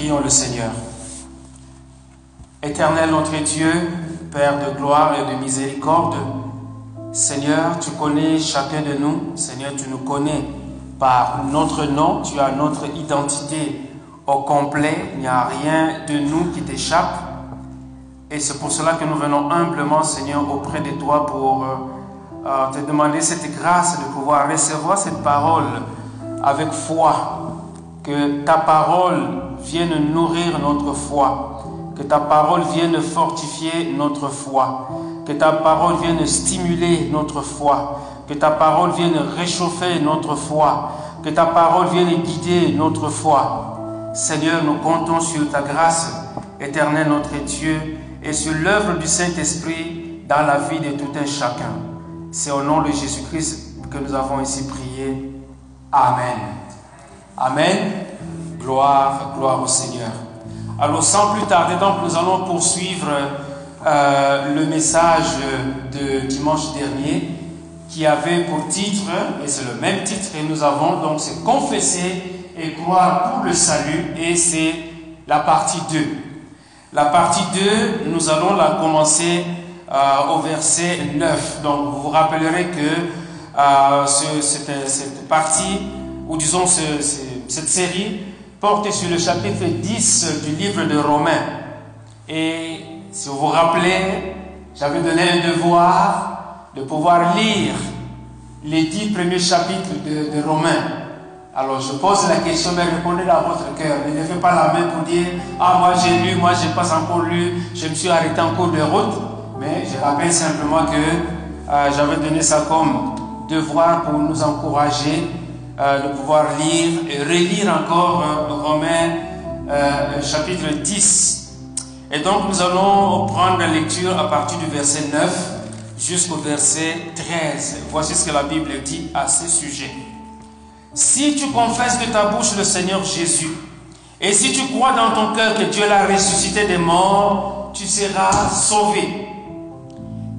Prions le Seigneur. Éternel notre Dieu, Père de gloire et de miséricorde, Seigneur, tu connais chacun de nous. Seigneur, tu nous connais par notre nom, tu as notre identité au complet, il n'y a rien de nous qui t'échappe. Et c'est pour cela que nous venons humblement, Seigneur, auprès de toi pour euh, euh, te demander cette grâce de pouvoir recevoir cette parole avec foi. Que ta parole vienne nourrir notre foi. Que ta parole vienne fortifier notre foi. Que ta parole vienne stimuler notre foi. Que ta parole vienne réchauffer notre foi. Que ta parole vienne guider notre foi. Seigneur, nous comptons sur ta grâce, éternelle notre Dieu, et sur l'œuvre du Saint-Esprit dans la vie de tout un chacun. C'est au nom de Jésus-Christ que nous avons ici prié. Amen. Amen. Gloire, gloire au Seigneur. Alors sans plus tarder, donc nous allons poursuivre euh, le message de dimanche dernier qui avait pour titre, et c'est le même titre que nous avons, donc c'est confesser et croire pour le salut, et c'est la partie 2. La partie 2, nous allons la commencer euh, au verset 9. Donc vous vous rappellerez que euh, cette, partie, ou disons cette série, porte sur le chapitre 10 du livre de Romains. Et si vous vous rappelez, j'avais donné un devoir de pouvoir lire les dix premiers chapitres de, de Romains. Alors je pose la question, mais répondez dans votre cœur. Ne levez pas la main pour dire Ah, moi j'ai lu, moi j'ai pas encore lu, je me suis arrêté en cours de route. Mais je rappelle simplement que euh, j'avais donné ça comme devoir pour nous encourager de pouvoir lire et relire encore euh, Romains chapitre 10. Et donc nous allons prendre la lecture à partir du verset 9 jusqu'au verset 13. Voici ce que la Bible dit à ce sujet. Si tu confesses de ta bouche le Seigneur Jésus, et si tu crois dans ton cœur que Dieu l'a ressuscité des morts, tu seras sauvé.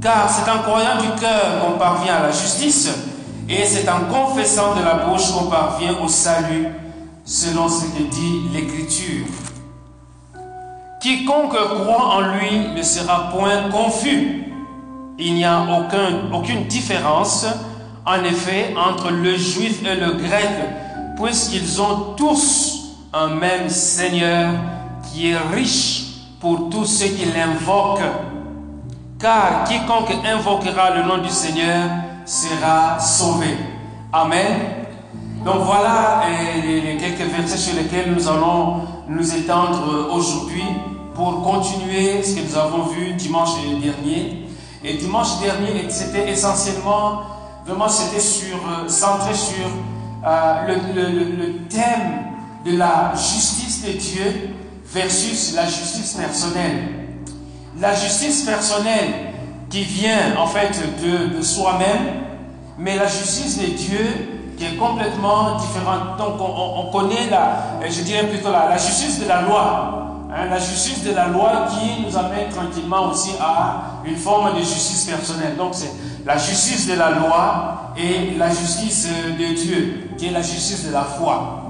Car c'est en croyant du cœur qu'on parvient à la justice, et c'est en confessant de la bouche qu'on parvient au salut, selon ce que dit l'Écriture. Quiconque croit en lui ne sera point confus. Il n'y a aucun, aucune différence en effet entre le juif et le grec, puisqu'ils ont tous un même Seigneur qui est riche pour tous ceux qui l'invoquent. Car quiconque invoquera le nom du Seigneur sera sauvé. Amen. Donc voilà euh, les quelques versets sur lesquels nous allons nous étendre aujourd'hui pour continuer ce que nous avons vu dimanche dernier. Et dimanche dernier, c'était essentiellement Vraiment, c'était sur, euh, centré sur euh, le, thème de la justice de Dieu versus la justice personnelle. La justice personnelle qui vient en fait de, soi-même, mais la justice de Dieu qui est complètement différente. Donc on, connaît la, je dirais plutôt la justice de la loi. Hein, la justice de la loi qui nous amène tranquillement aussi à une forme de justice personnelle. Donc c'est la justice de la loi et la justice de Dieu, qui est la justice de la foi.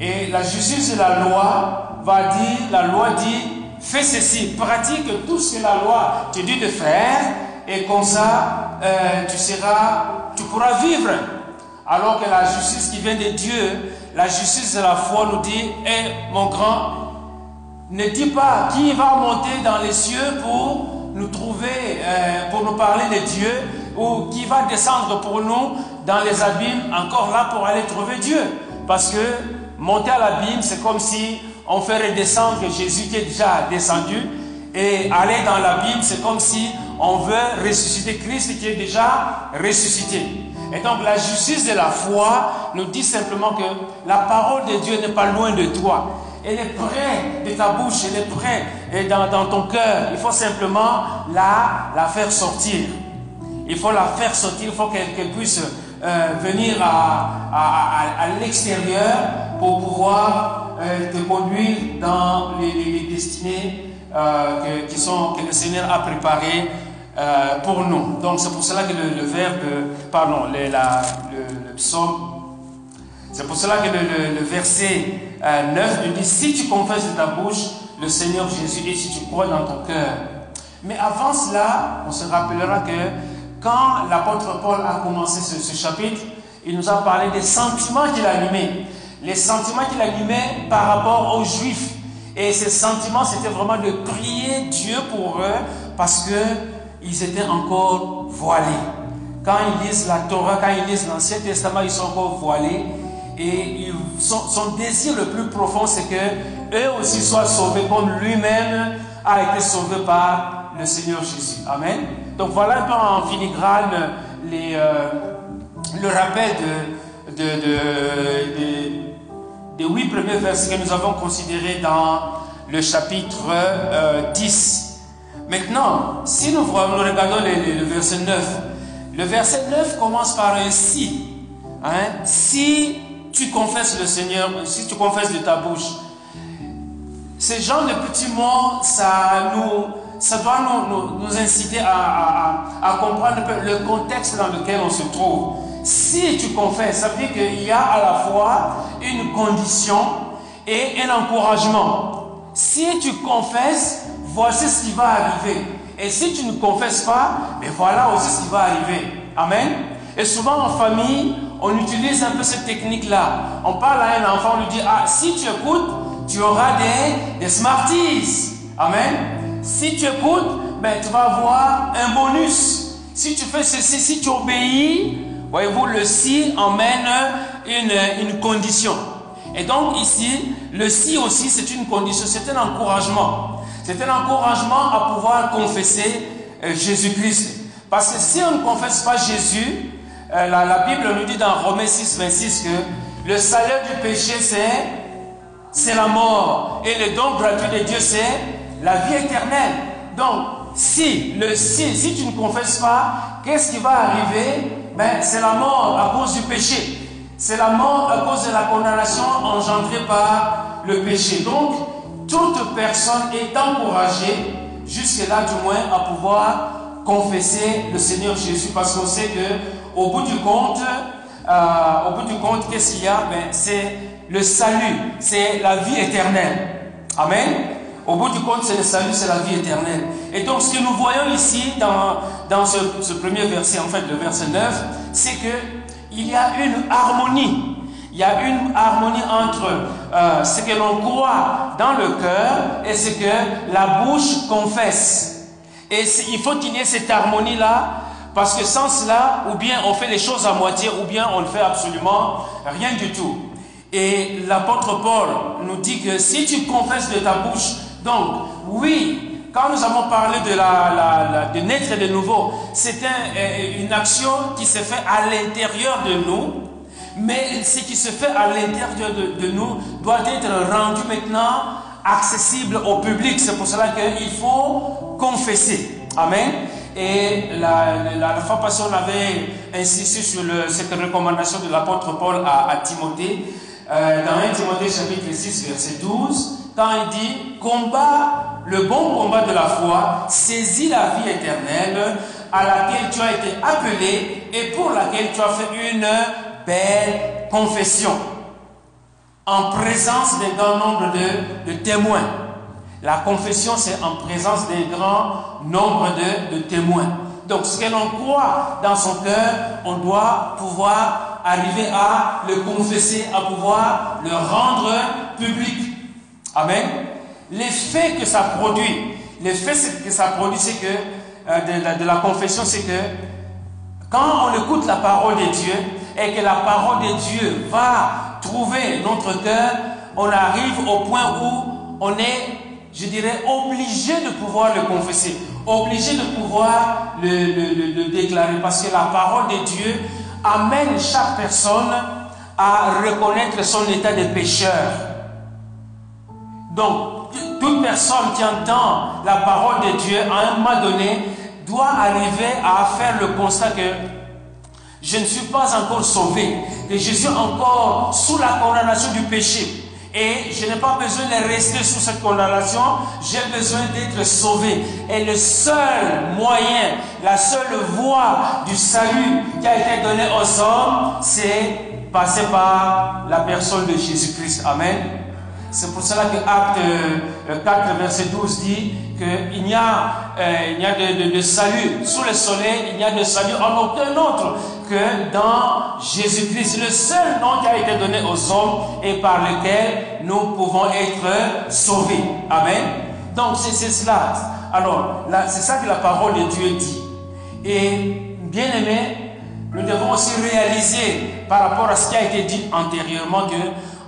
Et la justice de la loi va dire, la loi dit, fais ceci, pratique tout ce que la loi te dit de faire, et comme ça, euh, tu seras, tu pourras vivre. Alors que la justice qui vient de Dieu, la justice de la foi nous dit, eh mon grand, ne dis pas qui va monter dans les cieux pour nous trouver, euh, pour nous parler de Dieu, ou qui va descendre pour nous dans les abîmes, encore là pour aller trouver Dieu. Parce que monter à l'abîme, c'est comme si on ferait descendre Jésus qui est déjà descendu, et aller dans l'abîme, c'est comme si on veut ressusciter Christ qui est déjà ressuscité. Et donc la justice de la foi nous dit simplement que la parole de Dieu n'est pas loin de toi. Elle est près de ta bouche, elle est près dans, ton cœur. Il faut simplement la, la faire sortir. Il faut la faire sortir, il faut qu'elle puisse euh, venir à, l'extérieur pour pouvoir euh, te conduire dans les, destinées euh, que, qui sont, que le Seigneur a préparées pour nous. Donc c'est pour cela que le, verbe, pardon, le, psaume C'est pour cela que le, verset 9 euh, nous dit, si tu confesses de ta bouche le Seigneur Jésus et si tu crois dans ton cœur. Mais avant cela, on se rappellera que quand l'apôtre Paul a commencé ce, chapitre, il nous a parlé des sentiments qu'il animait. Les sentiments qu'il animait par rapport aux Juifs. Et ces sentiments, c'était vraiment de prier Dieu pour eux parce qu'ils étaient encore voilés. Quand ils lisent la Torah, quand ils lisent l'Ancien Testament, ils sont encore voilés. Et son, désir le plus profond, c'est que eux aussi soient sauvés comme lui-même a été sauvé par le Seigneur Jésus. Amen. Donc voilà un peu en filigrane euh, le rappel de, des huit premiers versets que nous avons considérés dans le chapitre 10. Euh, Maintenant, si nous, regardons le, verset 9, le verset 9 commence par un si. Hein? Si tu confesses le Seigneur, si tu confesses de ta bouche, ces genre de petits mots, ça, nous, ça doit nous, nous, inciter à, à, comprendre le contexte dans lequel on se trouve. Si tu confesses, ça veut dire qu'il y a à la fois une condition et un encouragement. Si tu confesses, voici ce qui va arriver. Et si tu ne confesses pas, mais voilà aussi ce qui va arriver. Amen. Et souvent en famille, on utilise un peu cette technique-là. On parle à un enfant, on lui dit, ah, si tu écoutes, tu auras des, des Smarties. Amen. Si tu écoutes, ben, tu vas avoir un bonus. Si tu fais ceci, si tu obéis, voyez-vous, le si emmène une, une condition. Et donc ici, le si aussi, c'est une condition, c'est un encouragement. C'est un encouragement à pouvoir confesser euh, Jésus-Christ. Parce que si on ne confesse pas Jésus, euh, la, Bible nous dit dans Romains 6, 26 que le salaire du péché, c'est la mort. Et le don gratuit de Dieu, c'est la vie éternelle. Donc, si, le, si, si tu ne confesses pas, qu'est-ce qui va arriver? C'est la mort à cause du péché. C'est la mort à cause de la condamnation engendrée par le péché. Donc, toute personne est encouragée, jusque-là du moins, à pouvoir confesser le Seigneur Jésus parce qu'on sait que au bout du compte, euh, au bout du compte, qu'est-ce qu'il y a? Ben, C'est le salut, c'est la vie éternelle. Amen. Au bout du compte, c'est le salut, c'est la vie éternelle. Et donc, ce que nous voyons ici dans, dans ce, premier verset, en fait, le verset 9, c'est que il y a une harmonie. Il y a une harmonie entre euh, ce que l'on croit dans le cœur et ce que la bouche confesse. Et il faut qu'il y ait cette harmonie-là parce que sans cela, ou bien on fait les choses à moitié, ou bien on ne fait absolument rien du tout. Et l'apôtre Paul nous dit que si tu confesses de ta bouche, donc oui, quand nous avons parlé de, la, de naître de nouveau, c'est euh, une action qui se fait à l'intérieur de nous, mais ce qui se fait à l'intérieur de, nous doit être rendu maintenant accessible au public. C'est pour cela qu'il faut confesser. Amen. Et la, la, fois passée, on avait insisté sur cette recommandation de l'apôtre Paul à, Timothée, euh, dans 1 Timothée chapitre 6, verset 12, quand il dit Combat le bon combat de la foi, saisis la vie éternelle à laquelle tu as été appelé et pour laquelle tu as fait une belle confession en présence d'un grand nombre de, de témoins. La confession, c'est en présence d'un grand nombre de, témoins. Donc, ce que l'on croit dans son cœur, on doit pouvoir arriver à le confesser, à pouvoir le rendre public. Amen. L'effet que ça produit, l'effet que ça produit, c'est que, euh, de, la, confession, c'est que quand on écoute la parole de Dieu et que la parole de Dieu va trouver notre cœur, on arrive au point où on est je dirais, obligé de pouvoir le confesser, obligé de pouvoir le, déclarer, parce que la parole de Dieu amène chaque personne à reconnaître son état de pécheur. Donc, toute personne qui entend la parole de Dieu à un moment donné doit arriver à faire le constat que je ne suis pas encore sauvé, que je suis encore sous la condamnation du péché. Et je n'ai pas besoin de rester sous cette condamnation, j'ai besoin d'être sauvé. Et le seul moyen, la seule voie du salut qui a été donnée aux hommes, c'est passer par la personne de Jésus-Christ. Amen. C'est pour cela que Acte 4, verset 12 dit qu'il n'y a, euh, il y a de, de, salut sous le soleil, il n'y a de salut en aucun autre que dans Jésus-Christ, le seul nom qui a été donné aux hommes et par lequel nous pouvons être sauvés. Amen. Donc c'est cela. Alors, c'est ça que la parole de Dieu dit. Et bien aimé, nous devons aussi réaliser par rapport à ce qui a été dit antérieurement que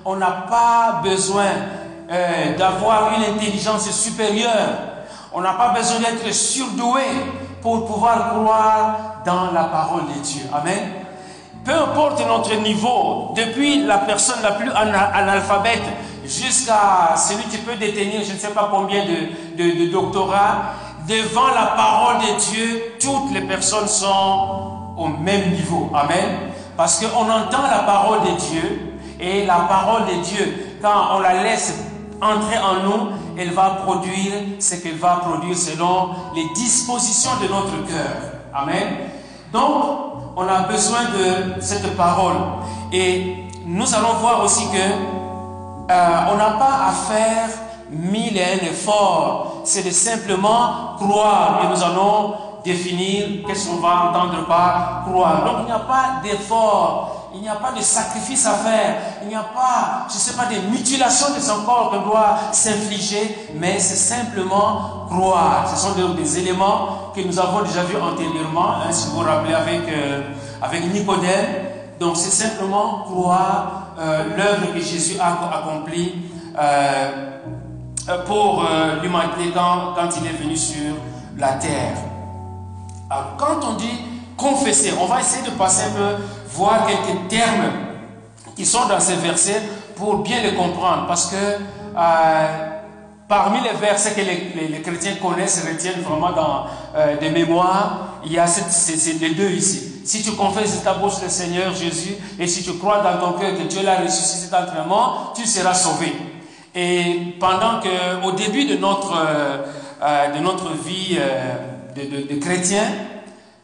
on n'a pas besoin euh, d'avoir une intelligence supérieure. On n'a pas besoin d'être surdoué pour pouvoir croire dans la parole de Dieu. Amen. Peu importe notre niveau, depuis la personne la plus analphabète jusqu'à celui qui peut détenir je ne sais pas combien de, de, de doctorats, devant la parole de Dieu, toutes les personnes sont au même niveau. Amen. Parce qu'on entend la parole de Dieu et la parole de Dieu, quand on la laisse entrer en nous, elle va produire ce qu'elle va produire selon les dispositions de notre cœur. Amen. Donc, on a besoin de cette parole. Et nous allons voir aussi que euh, on n'a pas à faire mille et un efforts. C'est de simplement croire. Et nous allons définir qu'est-ce qu'on va entendre par croire. Donc il n'y a pas d'effort, il n'y a pas de sacrifice à faire, il n'y a pas, je ne sais pas, de mutilation de son corps qu'on doit s'infliger, mais c'est simplement croire. Ce sont des, éléments que nous avons déjà vus antérieurement, hein, si vous vous rappelez avec, euh, avec Nicodème. Donc c'est simplement croire euh, l'œuvre que Jésus a accomplie euh, pour l'humanité quand, quand il est venu sur la terre. Alors, quand on dit confesser, on va essayer de passer un peu, voir quelques termes qui sont dans ces versets pour bien les comprendre. Parce que euh, parmi les versets que les, chrétiens connaissent, retiennent vraiment dans euh, des mémoires, il y a ces, les deux ici. Si tu confesses de ta bouche le Seigneur Jésus et si tu crois dans ton cœur que Dieu l'a ressuscité d'entre les morts, tu seras sauvé. Et pendant que, au début de notre, euh, de notre vie, de, chrétiens,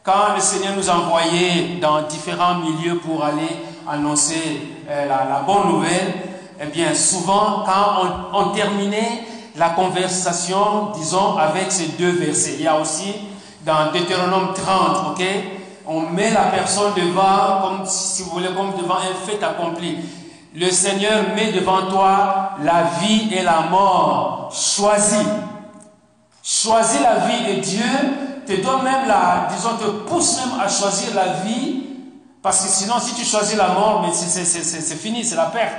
quand le Seigneur nous envoyait dans différents milieux pour aller annoncer euh, la, bonne nouvelle, eh bien, souvent, quand on, terminait la conversation, disons, avec ces deux versets, il y a aussi dans Deutéronome 30, ok, on met la personne devant, comme si vous voulez, comme devant un fait accompli. Le Seigneur met devant toi la vie et la mort. Choisis. Choisis la vie et Dieu te donne même la, disons, te pousse même à choisir la vie, parce que sinon, si tu choisis la mort, c'est fini, c'est la perte.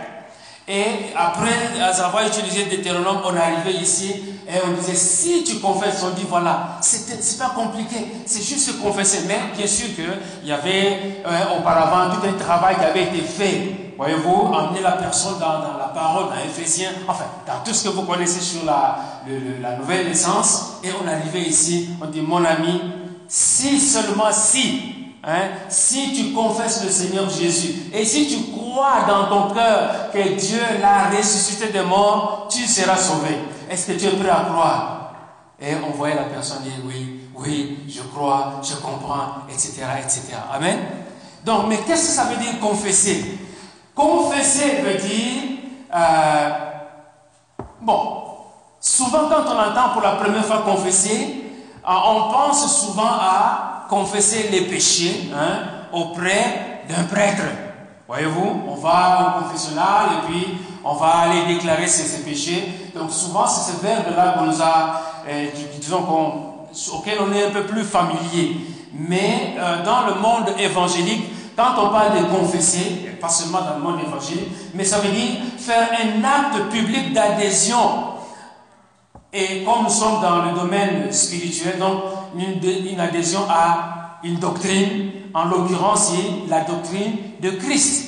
Et après avoir utilisé Deutéronome, on est arrivé ici et on disait si tu confesses, on dit voilà, c'est pas compliqué, c'est juste se confesser. Mais bien sûr qu'il y avait euh, auparavant tout un travail qui avait été fait. Voyez-vous, emmener la personne dans, la parole, dans Ephésiens, enfin, dans tout ce que vous connaissez sur la, la nouvelle naissance. Et on arrivé ici, on dit mon ami, si seulement si Hein? Si tu confesses le Seigneur Jésus et si tu crois dans ton cœur que Dieu l'a ressuscité de mort, tu seras sauvé. Est-ce que tu es prêt à croire? Et on voyait la personne dire oui, oui, je crois, je comprends, etc. etc. Amen. Donc, mais qu'est-ce que ça veut dire confesser? Confesser veut dire, euh, bon, souvent quand on entend pour la première fois confesser, euh, on pense souvent à confesser les péchés hein, auprès d'un prêtre. Voyez-vous, on va au confessionnal et puis on va aller déclarer ses, péchés. Donc souvent, c'est ce verbe-là qu'on nous a, euh, disons auquel on est un peu plus familier. Mais dans le monde évangélique, quand on parle de confesser, pas seulement dans le monde évangélique, mais ça veut dire faire un acte public d'adhésion. Et comme nous sommes dans le domaine spirituel, donc une, adhésion à une doctrine, en l'occurrence, la doctrine de Christ.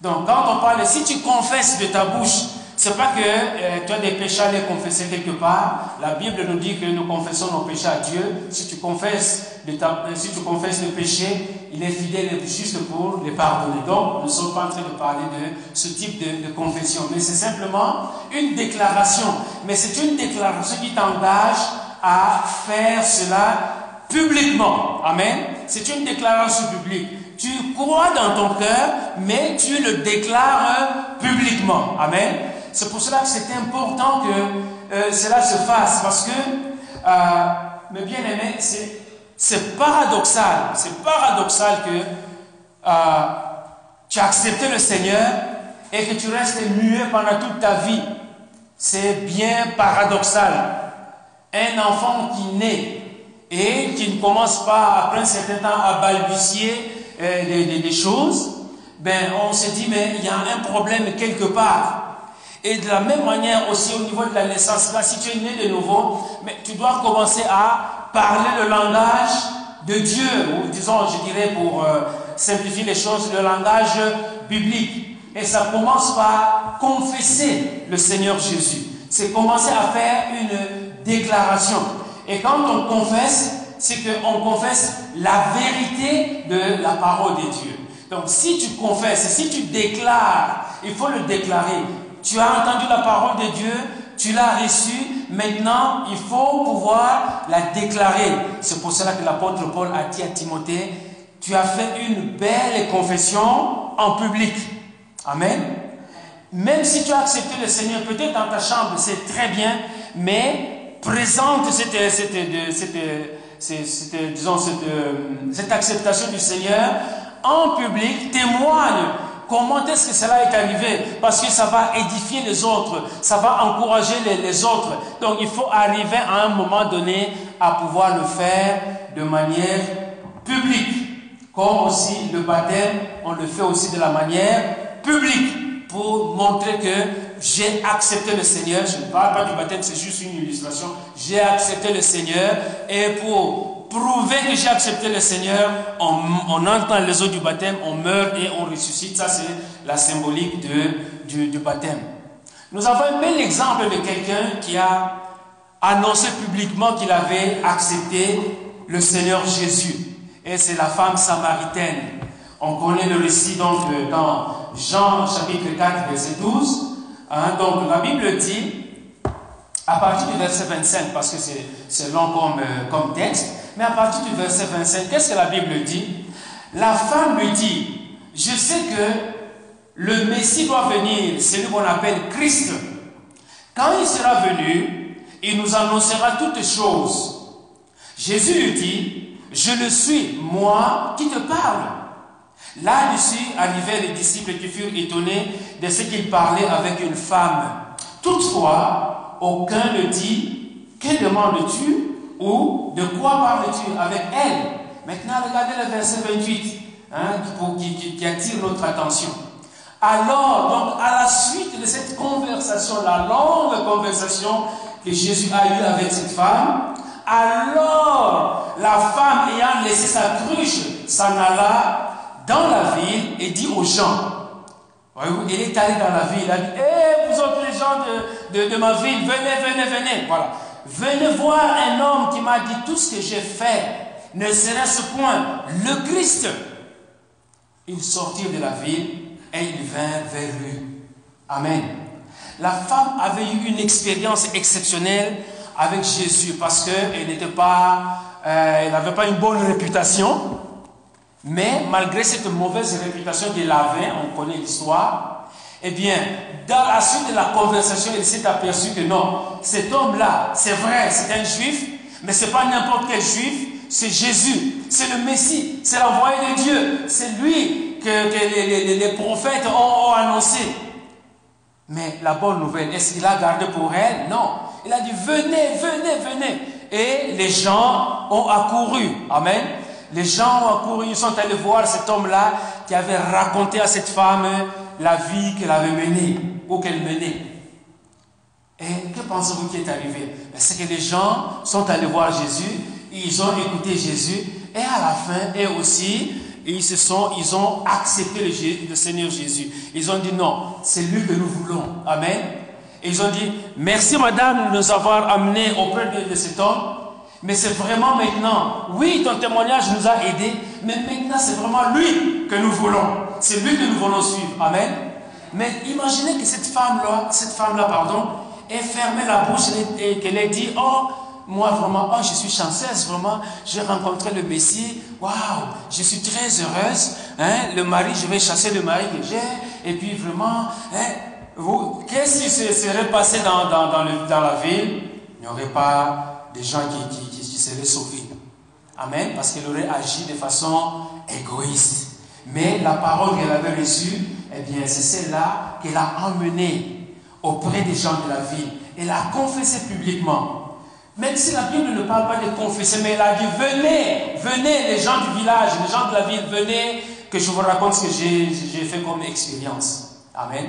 Donc, quand on parle, si tu confesses de ta bouche, c'est pas que euh, tu as des péchés à les confesser quelque part. La Bible nous dit que nous confessons nos péchés à Dieu. Si tu confesses, euh, si tu confesses le péché, il est fidèle et juste pour les pardonner. Donc, nous ne sommes pas en train de parler de ce type de confession. Mais c'est simplement une déclaration. Mais c'est une déclaration qui t'engage à faire cela publiquement. Amen. C'est une déclaration publique. Tu crois dans ton cœur, mais tu le déclares publiquement. Amen. C'est pour cela que c'est important que euh, cela se fasse, parce que, euh, mes bien-aimés, c'est paradoxal, c'est paradoxal que euh, tu as accepté le Seigneur et que tu restes muet pendant toute ta vie. C'est bien paradoxal. Un enfant qui naît et qui ne commence pas, après un certain temps, à balbutier des, choses, ben, on se dit, mais il y a un problème quelque part. Et de la même manière aussi au niveau de la naissance, là, si tu es né de nouveau, mais tu dois commencer à parler le langage de Dieu, ou disons, je dirais pour euh, simplifier les choses, le langage biblique. Et ça commence par confesser le Seigneur Jésus. C'est commencer à faire une déclaration. Et quand on confesse, c'est qu'on confesse la vérité de la parole de Dieu. Donc si tu confesses, si tu déclares, il faut le déclarer. Tu as entendu la parole de Dieu, tu l'as reçue, maintenant il faut pouvoir la déclarer. C'est pour cela que l'apôtre Paul a dit à Timothée, tu as fait une belle confession en public. Amen. Même si tu as accepté le Seigneur, peut-être dans ta chambre, c'est très bien, mais présente cette, disons, cette acceptation du Seigneur en public, témoigne Comment est-ce que cela est arrivé? Parce que ça va édifier les autres, ça va encourager les, autres. Donc il faut arriver à un moment donné à pouvoir le faire de manière publique. Comme aussi le baptême, on le fait aussi de la manière publique pour montrer que j'ai accepté le Seigneur. Je ne parle pas du baptême, c'est juste une illustration. J'ai accepté le Seigneur et pour prouver que j'ai accepté le Seigneur, on, entend les eaux du baptême, on meurt et on ressuscite. Ça, c'est la symbolique de, du, baptême. Nous avons un bel exemple de quelqu'un qui a annoncé publiquement qu'il avait accepté le Seigneur Jésus. Et c'est la femme samaritaine. On connaît le récit donc dans Jean chapitre 4, verset 12. Hein, donc la Bible dit, à partir du verset 25, parce que c'est long comme, euh, comme texte, mais à partir du verset 25, qu'est-ce que la Bible dit? La femme lui dit, je sais que le Messie doit venir, celui qu'on appelle Christ. Quand il sera venu, il nous annoncera toutes choses. Jésus lui dit, je le suis, moi qui te parle. Là-dessus arrivaient les disciples qui furent étonnés de ce qu'il parlait avec une femme. Toutefois, aucun ne dit, que demandes-tu? Ou de quoi parles-tu avec elle? Maintenant, regardez le verset 28 hein, qui, attire notre attention. Alors, donc, à la suite de cette conversation, la longue conversation que Jésus a eue avec cette femme, alors la femme ayant laissé sa cruche s'en alla dans la ville et dit aux gens, elle est allée dans la ville, elle a dit, hé, vous autres les gens de, de, de ma ville, venez, venez, venez. Voilà. Venez voir un homme qui m'a dit tout ce que j'ai fait. Ne serait-ce point le Christ Ils sortirent de la ville et ils vinrent vers lui. Amen. La femme avait eu une expérience exceptionnelle avec Jésus parce qu'elle euh, elle n'avait pas une bonne réputation. Mais malgré cette mauvaise réputation qu'elle avait, on connaît l'histoire, eh bien, dans la suite de la conversation, il s'est aperçu que non, cet homme-là, c'est vrai, c'est un juif, mais ce n'est pas n'importe quel juif, c'est Jésus, c'est le Messie, c'est l'envoyé de Dieu, c'est lui que, les, prophètes ont, annoncé. Mais la bonne nouvelle, est-ce qu'il a gardé pour elle? Non. Il a dit, venez, venez, venez. Et les gens ont accouru. Amen. Les gens ont accouru, ils sont allés voir cet homme-là qui avait raconté à cette femme la vie qu'elle avait menée ou qu'elle menait. Et que pensez-vous qui est arrivé? Ben, C'est que les gens sont allés voir Jésus, ils ont écouté Jésus, et à la fin, eux aussi, ils, se sont, ils ont accepté le, Seigneur Jésus. Ils ont dit non, c'est lui que nous voulons. Amen. Et ils ont dit, merci madame de nous avoir amenés auprès de cet homme. Mais c'est vraiment maintenant, oui, ton témoignage nous a aidés, mais maintenant c'est vraiment lui que nous voulons. C'est lui que nous voulons suivre. Amen. Mais imaginez que cette femme-là, cette femme-là, pardon, ait fermé la bouche et qu'elle ait dit, oh, moi vraiment, oh, je suis chanceuse, vraiment, j'ai rencontré le Messie, waouh, je suis très heureuse, hein, le mari, je vais chasser le mari que j'ai, et puis vraiment, hein, qu'est-ce qui se serait passé dans la ville? Il n'y aurait pas des gens qui, qui, qui seraient sauvés. Amen, parce qu'elle aurait agi de façon égoïste. Mais la parole qu'elle avait reçue, eh bien, c'est celle-là qu'elle a emmenée auprès des gens de la ville. Elle a confessé publiquement. Même si la Bible ne parle pas de confesser, mais elle a dit venez, venez, les gens du village, les gens de la ville, venez, que je vous raconte ce que j'ai fait comme expérience. Amen.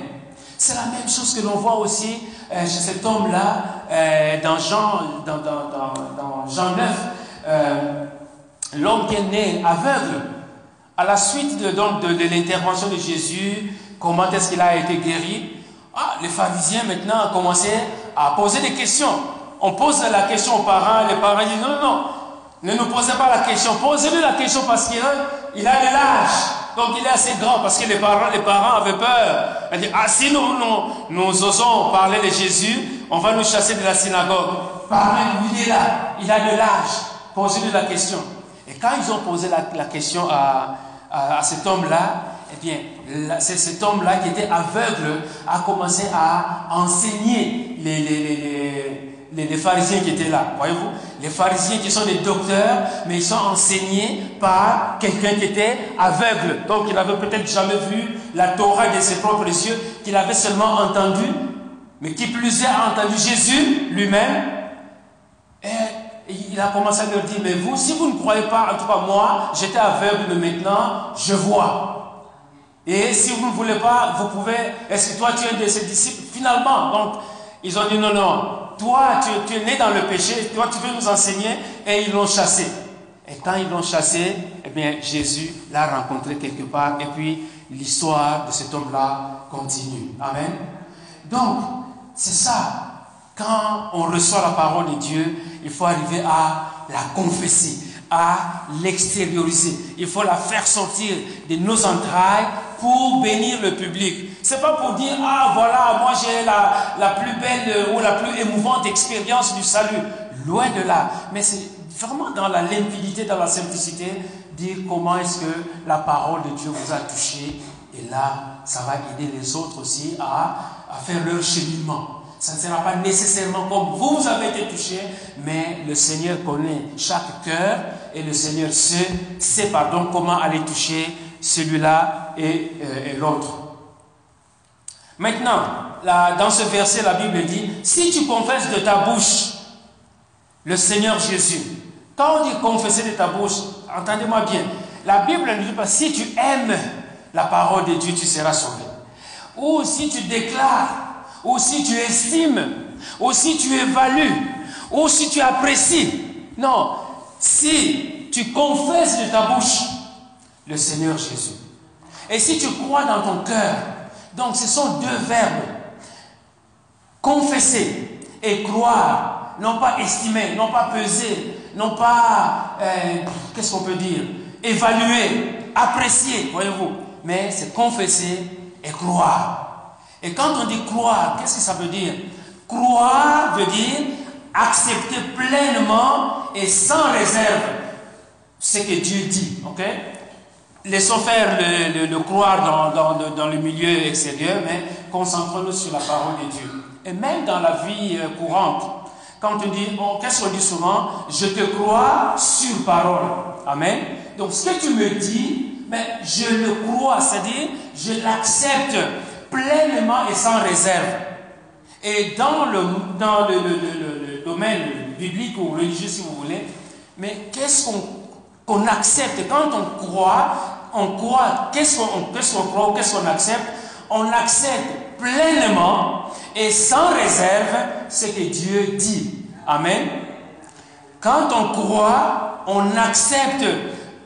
C'est la même chose que l'on voit aussi euh, chez cet homme-là, euh, dans, Jean, dans, Jean 9, euh, l'homme qui est né aveugle. À la suite de, de, l'intervention de Jésus, comment est-ce qu'il a été guéri? Ah, Les pharisiens maintenant ont commencé à poser des questions. On pose la question aux parents, les parents disent non, non, non, ne nous posez pas la question, posez-lui la question parce qu'il a, de l'âge. Donc il est assez grand parce que les parents, les parents avaient peur. Ils disent, ah si nous, nous, nous osons parler de Jésus, on va nous chasser de la synagogue. Parlez-lui, il est là, il a de l'âge. Posez-lui la question. Et quand ils ont posé la, question à, à, cet homme-là, eh bien, c'est cet homme-là qui était aveugle a commencé à enseigner les, les, les, les, pharisiens qui étaient là. Voyez-vous? Les pharisiens qui sont des docteurs, mais ils sont enseignés par quelqu'un qui était aveugle. Donc, il n'avait peut-être jamais vu la Torah de ses propres yeux, qu'il avait seulement entendu, mais qui plus est a entendu Jésus lui-même. Il a commencé à leur dire, mais vous, si vous ne croyez pas, en tout cas moi, j'étais aveugle, mais maintenant, je vois. Et si vous ne voulez pas, vous pouvez, est-ce que toi tu es un de ses disciples? Finalement, donc, ils ont dit, non, non, toi, tu, es né dans le péché, toi, tu veux nous enseigner, et ils l'ont chassé. Et quand ils l'ont chassé, eh bien, Jésus l'a rencontré quelque part, et puis l'histoire de cet homme-là continue. Amen. Donc, c'est ça. Quand on reçoit la parole de Dieu, il faut arriver à la confesser, à l'extérioriser. Il faut la faire sortir de nos entrailles pour bénir le public. C'est pas pour dire, ah voilà, moi j'ai la, la plus belle ou la plus émouvante expérience du salut. Loin de là. Mais c'est vraiment dans la limpidité, dans la simplicité, dire comment est-ce que la parole de Dieu vous a touché. Et là, ça va aider les autres aussi à, à faire leur cheminement. Ça ne sera pas nécessairement comme vous avez été touché, mais le Seigneur connaît chaque cœur et le Seigneur sait, pardon, comment aller toucher celui-là et, euh, l'autre. Maintenant, dans ce verset, la Bible dit, si tu confesses de ta bouche le Seigneur Jésus, quand on dit confesser de ta bouche, entendez-moi bien, la Bible ne dit pas si tu aimes la parole de Dieu, tu seras sauvé. Ou si tu déclares ou si tu estimes, ou si tu évalues, ou si tu apprécies. Non, si tu confesses de ta bouche le Seigneur Jésus, et si tu crois dans ton cœur, donc ce sont deux verbes, confesser et croire, non pas estimer, non pas peser, non pas, euh, qu'est-ce qu'on peut dire, évaluer, apprécier, voyez-vous, mais c'est confesser et croire. Et quand on dit croire, qu'est-ce que ça veut dire? Croire veut dire accepter pleinement et sans réserve ce que Dieu dit. Laissons faire le, croire dans, le milieu extérieur, mais concentrons-nous sur la parole de Dieu. Et même dans la vie euh, courante, quand on dit, qu'est-ce qu'on dit souvent? Je te crois sur parole. Amen. Donc ce que tu me dis, mais je le crois, c'est-à-dire je l'accepte pleinement et sans réserve. Et dans le, dans le, domaine biblique ou religieux, si vous voulez, mais qu'est-ce qu'on accepte? Quand on croit, on croit, qu'est-ce qu'on qu croit ou qu'est-ce qu'on accepte On accepte pleinement et sans réserve ce que Dieu dit. Amen. Quand on croit, on accepte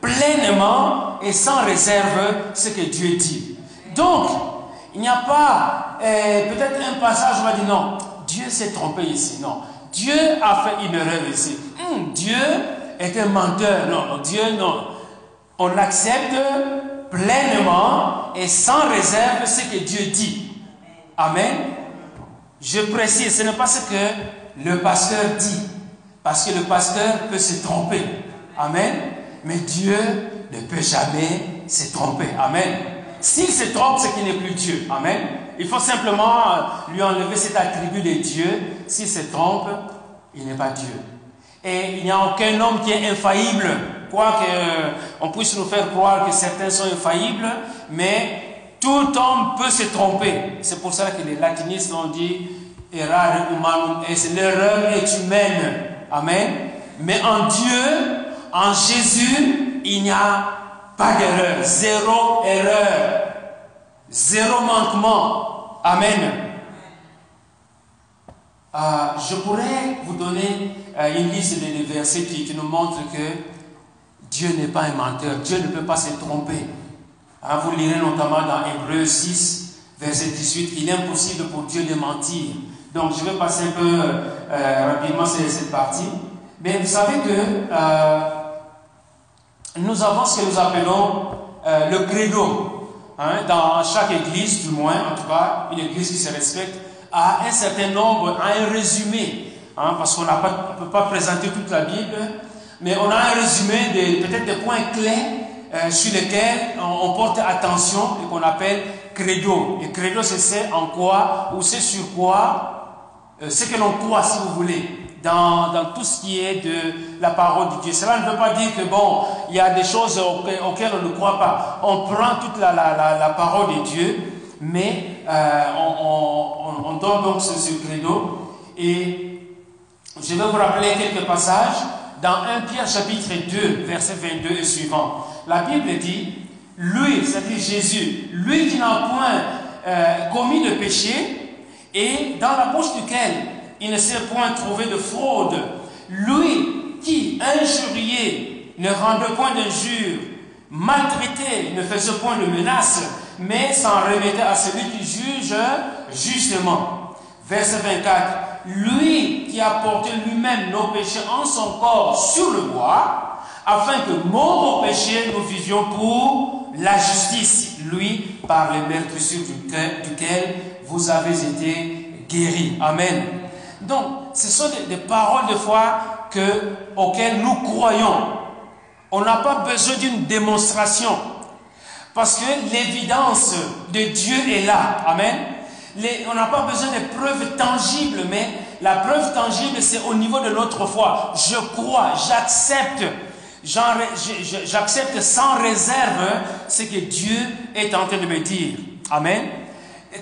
pleinement et sans réserve ce que Dieu dit. Donc, il n'y a pas euh, peut-être un passage où on va dire non, Dieu s'est trompé ici. Non, Dieu a fait une erreur ici. Hum, Dieu est un menteur. Non, Dieu, non. On accepte pleinement et sans réserve ce que Dieu dit. Amen. Je précise, ce n'est pas ce que le pasteur dit. Parce que le pasteur peut se tromper. Amen. Mais Dieu ne peut jamais se tromper. Amen. S'il se trompe, c'est qu'il n'est plus Dieu. Amen. Il faut simplement euh, lui enlever cet attribut de Dieu. S'il se trompe, il n'est pas Dieu. Et il n'y a aucun homme qui est infaillible. Quoi qu'on euh, puisse nous faire croire que certains sont infaillibles, mais tout homme peut se tromper. C'est pour ça que les latinistes ont dit errare humanum est. L'erreur est humaine. Amen. Mais en Dieu, en Jésus, il n'y a pas d'erreur. Zéro erreur. Zéro manquement. Amen. Euh, je pourrais vous donner euh, une liste de versets qui, nous montrent que Dieu n'est pas un menteur. Dieu ne peut pas se tromper. Hein, vous lirez notamment dans Hébreu 6, verset 18, qu'il est impossible pour Dieu de mentir. Donc je vais passer un peu euh, rapidement cette, partie. Mais vous savez que nous avons ce que nous appelons euh, le credo. Hein, dans chaque église, du moins, en tout cas, une église qui se respecte, a un certain nombre, a un résumé. Hein, parce qu'on ne peut pas présenter toute la Bible, mais on a un résumé de peut-être des points clés euh, sur lesquels on, porte attention et qu'on appelle credo. Et credo, c'est ce en quoi, ou c'est sur quoi, euh, ce que l'on croit, si vous voulez, dans, tout ce qui est de la parole de Dieu. Cela ne veut pas dire que, bon, il y a des choses auxquelles, auxquelles on ne croit pas. On prend toute la, la, la, la parole de Dieu, mais euh, on, on, on, donne donc ce, ce credo. Et je vais vous rappeler quelques passages dans 1 Pierre chapitre 2, verset 22 et suivant. La Bible dit, lui, c'est-à-dire Jésus, lui qui n'a point euh, commis de péché et dans la bouche duquel il ne s'est point trouvé de fraude, lui qui, injurié, ne rendait point d'injure, maltraité, ne faisait point de menace, mais s'en remettait à celui qui juge justement. Verset 24, lui qui a porté lui-même nos péchés en son corps sur le bois, afin que, mort au péché, nous vivions pour la justice, lui, par les meurtrissures duquel, vous avez été guéris. Amen. Donc, ce sont des, paroles de foi que, auxquelles nous croyons. On n'a pas besoin d'une démonstration, parce que l'évidence de Dieu est là. Amen. On n'a pas besoin de preuves tangibles, mais la preuve tangible, c'est au niveau de notre foi. Je crois, j'accepte, j'accepte sans réserve ce que Dieu est en train de me dire. Amen.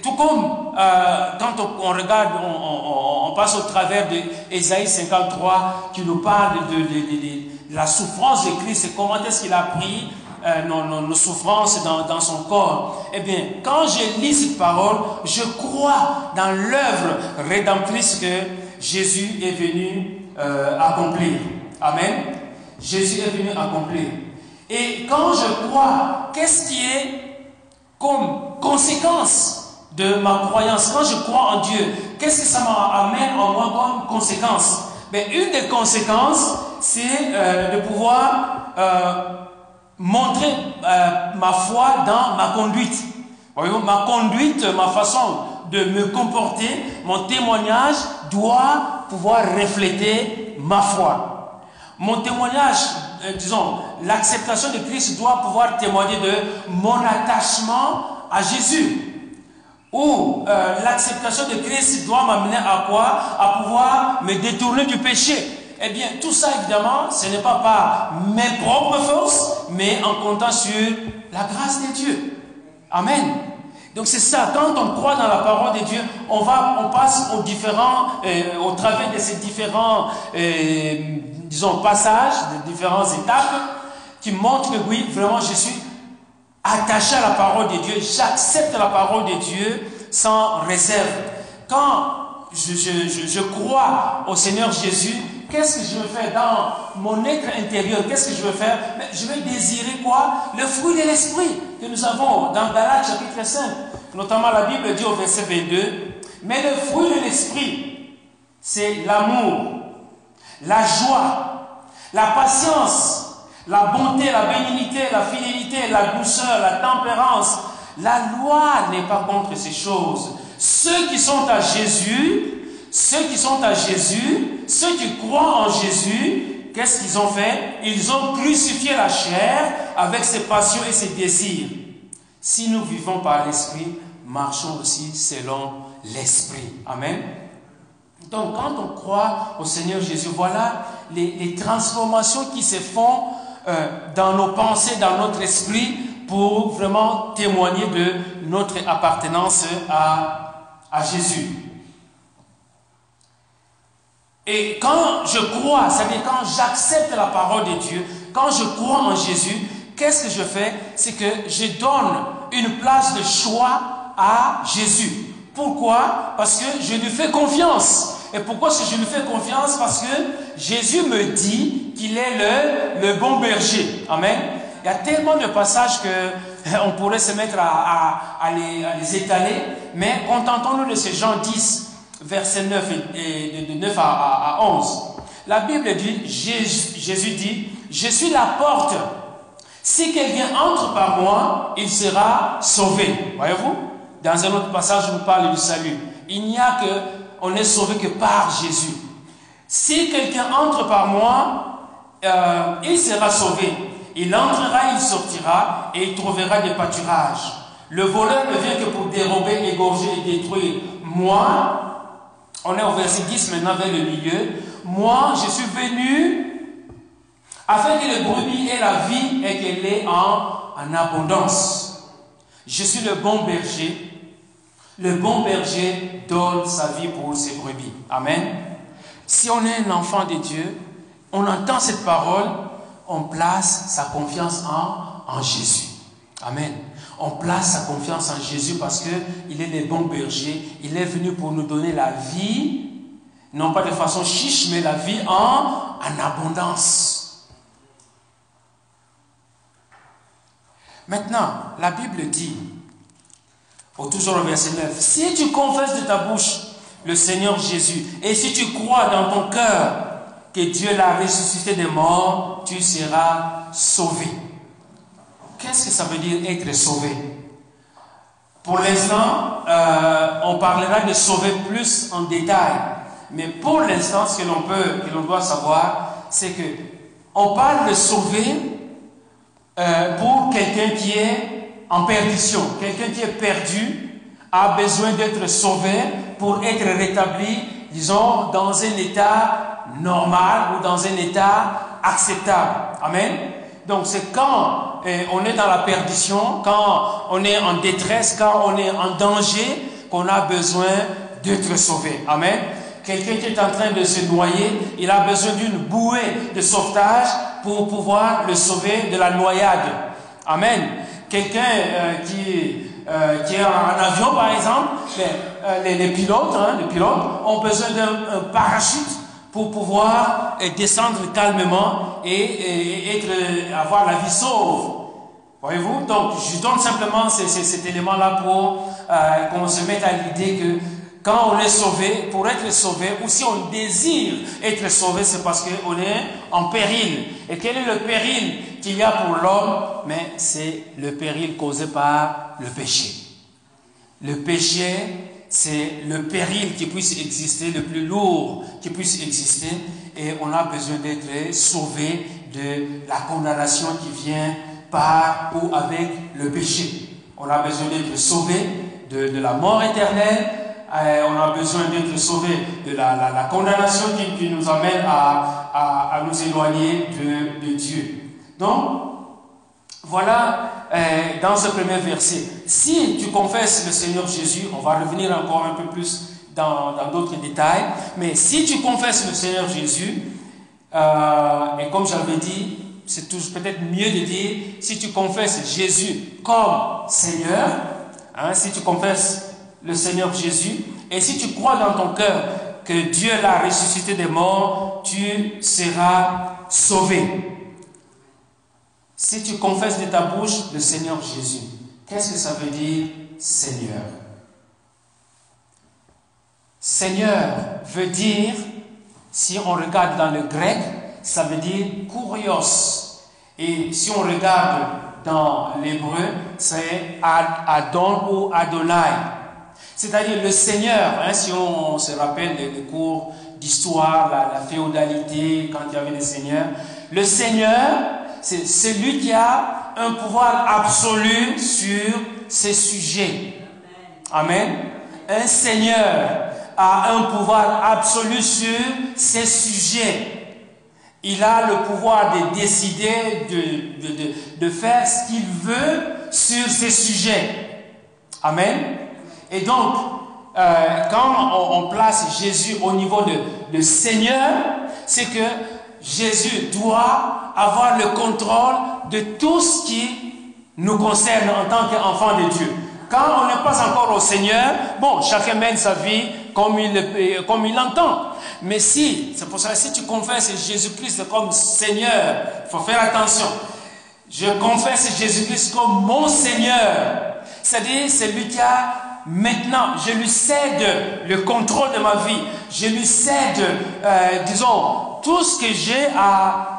Tout comme euh, quand on, regarde, on, passe au travers de Ésaïe 53 qui nous parle de, la souffrance de Christ et comment est-ce qu'il a pris euh, nos, souffrances dans, dans, son corps. Eh bien, quand je lis cette parole, je crois dans l'œuvre rédemptrice que Jésus est venu euh, accomplir. Amen. Jésus est venu accomplir. Et quand je crois, qu'est-ce qui est comme conséquence de ma croyance Quand je crois en Dieu, qu'est-ce que ça m'amène en moi comme conséquence? Mais Une des conséquences, c'est euh, de pouvoir euh, montrer euh, ma foi dans ma conduite. Ma conduite, ma façon de me comporter, mon témoignage doit pouvoir refléter ma foi. Mon témoignage, disons, l'acceptation de Christ doit pouvoir témoigner de mon attachement à Jésus. Ou euh, l'acceptation de Christ doit m'amener à quoi? À pouvoir me détourner du péché. Eh bien, tout ça, évidemment, ce n'est pas par mes propres forces, mais en comptant sur la grâce de Dieu. Amen. Donc c'est ça, quand on croit dans la parole de Dieu, on, va, on passe aux différents, euh, au travers de ces différents, euh, disons, passages, de différentes étapes, qui montrent que oui, vraiment, je suis attaché à la parole de Dieu, j'accepte la parole de Dieu sans réserve. Quand je, crois au Seigneur Jésus, qu'est-ce que je veux faire dans mon être intérieur? Qu'est-ce que je veux faire? Je vais désirer quoi? Le fruit de l'esprit que nous avons dans Galates chapitre 5. Notamment la Bible dit au verset 22, mais le fruit de l'esprit, c'est l'amour, la joie, la patience, la bonté, la bénignité, la fidélité, la douceur, la tempérance. La loi n'est pas contre ces choses. Ceux qui sont à Jésus ceux qui sont à Jésus, ceux qui croient en Jésus, qu'est-ce qu'ils ont fait? Ils ont crucifié la chair avec ses passions et ses désirs. Si nous vivons par l'Esprit, marchons aussi selon l'Esprit. Amen. Donc quand on croit au Seigneur Jésus, voilà les, transformations qui se font euh, dans nos pensées, dans notre esprit, pour vraiment témoigner de notre appartenance à, à Jésus. Et quand je crois, c'est-à-dire quand j'accepte la parole de Dieu, quand je crois en Jésus, qu'est-ce que je fais? C'est que je donne une place de choix à Jésus. Pourquoi? Parce que je lui fais confiance. Et pourquoi je lui fais confiance? Parce que Jésus me dit qu'il est le, le bon berger. Amen. Il y a tellement de passages que on pourrait se mettre à, à, les, étaler, mais contentons-nous de ces Jean 10, verset 9, et, de 9 à, 11. La Bible dit, Jésus, Jésus dit, je suis la porte. Si quelqu'un entre par moi, il sera sauvé. Voyez-vous? Dans un autre passage, vous parle du salut. Il n'y a que, on est sauvé que par Jésus. Si quelqu'un entre par moi, euh, il sera sauvé. Il entrera, il sortira et il trouvera des pâturages. Le voleur ne vient que pour dérober, égorger et détruire. Moi, on est au verset 10 maintenant vers le milieu. Moi, je suis venu afin que le brebis ait la vie et qu'elle ait en, en abondance. Je suis le bon berger. Le bon berger donne sa vie pour ses brebis. Amen. Si on est un enfant de Dieu, on entend cette parole, on place sa confiance en, Jésus. Amen. On place sa confiance en Jésus parce qu'il est le bon berger. Il est venu pour nous donner la vie, non pas de façon chiche, mais la vie en abondance. Maintenant, la Bible dit, toujours au verset 9, si tu confesses de ta bouche le Seigneur Jésus et si tu crois dans ton cœur que Dieu l'a ressuscité des morts, tu seras sauvé. Qu'est-ce que ça veut dire être sauvé? Pour l'instant, euh, on parlera de sauver plus en détail. Mais pour l'instant, ce que l'on peut, que l'on doit savoir, c'est que on parle de sauver euh, pour quelqu'un qui est en perdition, quelqu'un qui est perdu a besoin d'être sauvé pour être rétabli, disons, dans un état normal ou dans un état acceptable. Amen. Donc c'est quand eh, on est dans la perdition, quand on est en détresse, quand on est en danger, qu'on a besoin d'être sauvé. Amen. Quelqu'un qui est en train de se noyer, il a besoin d'une bouée de sauvetage pour pouvoir le sauver de la noyade. Amen. Quelqu'un euh, qui, euh, qui est en avion, par exemple, euh, les, les, pilotes, hein, les pilotes ont besoin d'un parachute pour pouvoir descendre calmement et, être, avoir la vie sauve. Voyez-vous? Donc, je donne simplement cet élément-là pour qu'on se mette à l'idée que quand on est sauvé, pour être sauvé, ou si on désire être sauvé, c'est parce qu'on est en péril. Et quel est le péril qu'il y a pour l'homme? Mais c'est le péril causé par le péché. Le péché c'est le péril qui puisse exister, le plus lourd qui puisse exister, et on a besoin d'être sauvé de la condamnation qui vient par ou avec le péché. On a besoin d'être sauvé de, la mort éternelle, on a besoin d'être sauvé de la, condamnation qui, nous amène à, nous éloigner de, Dieu. Donc, voilà euh, dans ce premier verset. Si tu confesses le Seigneur Jésus, on va revenir encore un peu plus dans d'autres détails, mais si tu confesses le Seigneur Jésus, euh, et comme j'avais dit, c'est peut-être mieux de dire, si tu confesses Jésus comme Seigneur, hein, si tu confesses le Seigneur Jésus, et si tu crois dans ton cœur que Dieu l'a ressuscité des morts, tu seras sauvé. Si tu confesses de ta bouche le Seigneur Jésus, qu'est-ce que ça veut dire Seigneur? Seigneur veut dire, si on regarde dans le grec, ça veut dire kurios. Et si on regarde dans l'hébreu, c'est Adon ou Adonai. C'est-à-dire le Seigneur, hein, si on, se rappelle les, cours d'histoire, la, féodalité, quand il y avait des seigneurs, le Seigneur, c'est celui qui a un pouvoir absolu sur ses sujets. Amen. Un Seigneur a un pouvoir absolu sur ses sujets. Il a le pouvoir de décider, de, de, de, faire ce qu'il veut sur ses sujets. Amen. Et donc, euh, quand on, place Jésus au niveau de, Seigneur, c'est que Jésus doit avoir le contrôle de tout ce qui nous concerne en tant qu'enfant de Dieu. Quand on n'est pas encore au Seigneur, bon, chacun mène sa vie comme il, comme il l'entend. Mais si, c'est pour ça, si tu confesses Jésus-Christ comme Seigneur, il faut faire attention. Je confesse Jésus-Christ comme mon Seigneur. C'est-à-dire, c'est lui qui a maintenant, je lui cède le contrôle de ma vie. Je lui cède, euh, disons, tout ce que j'ai à,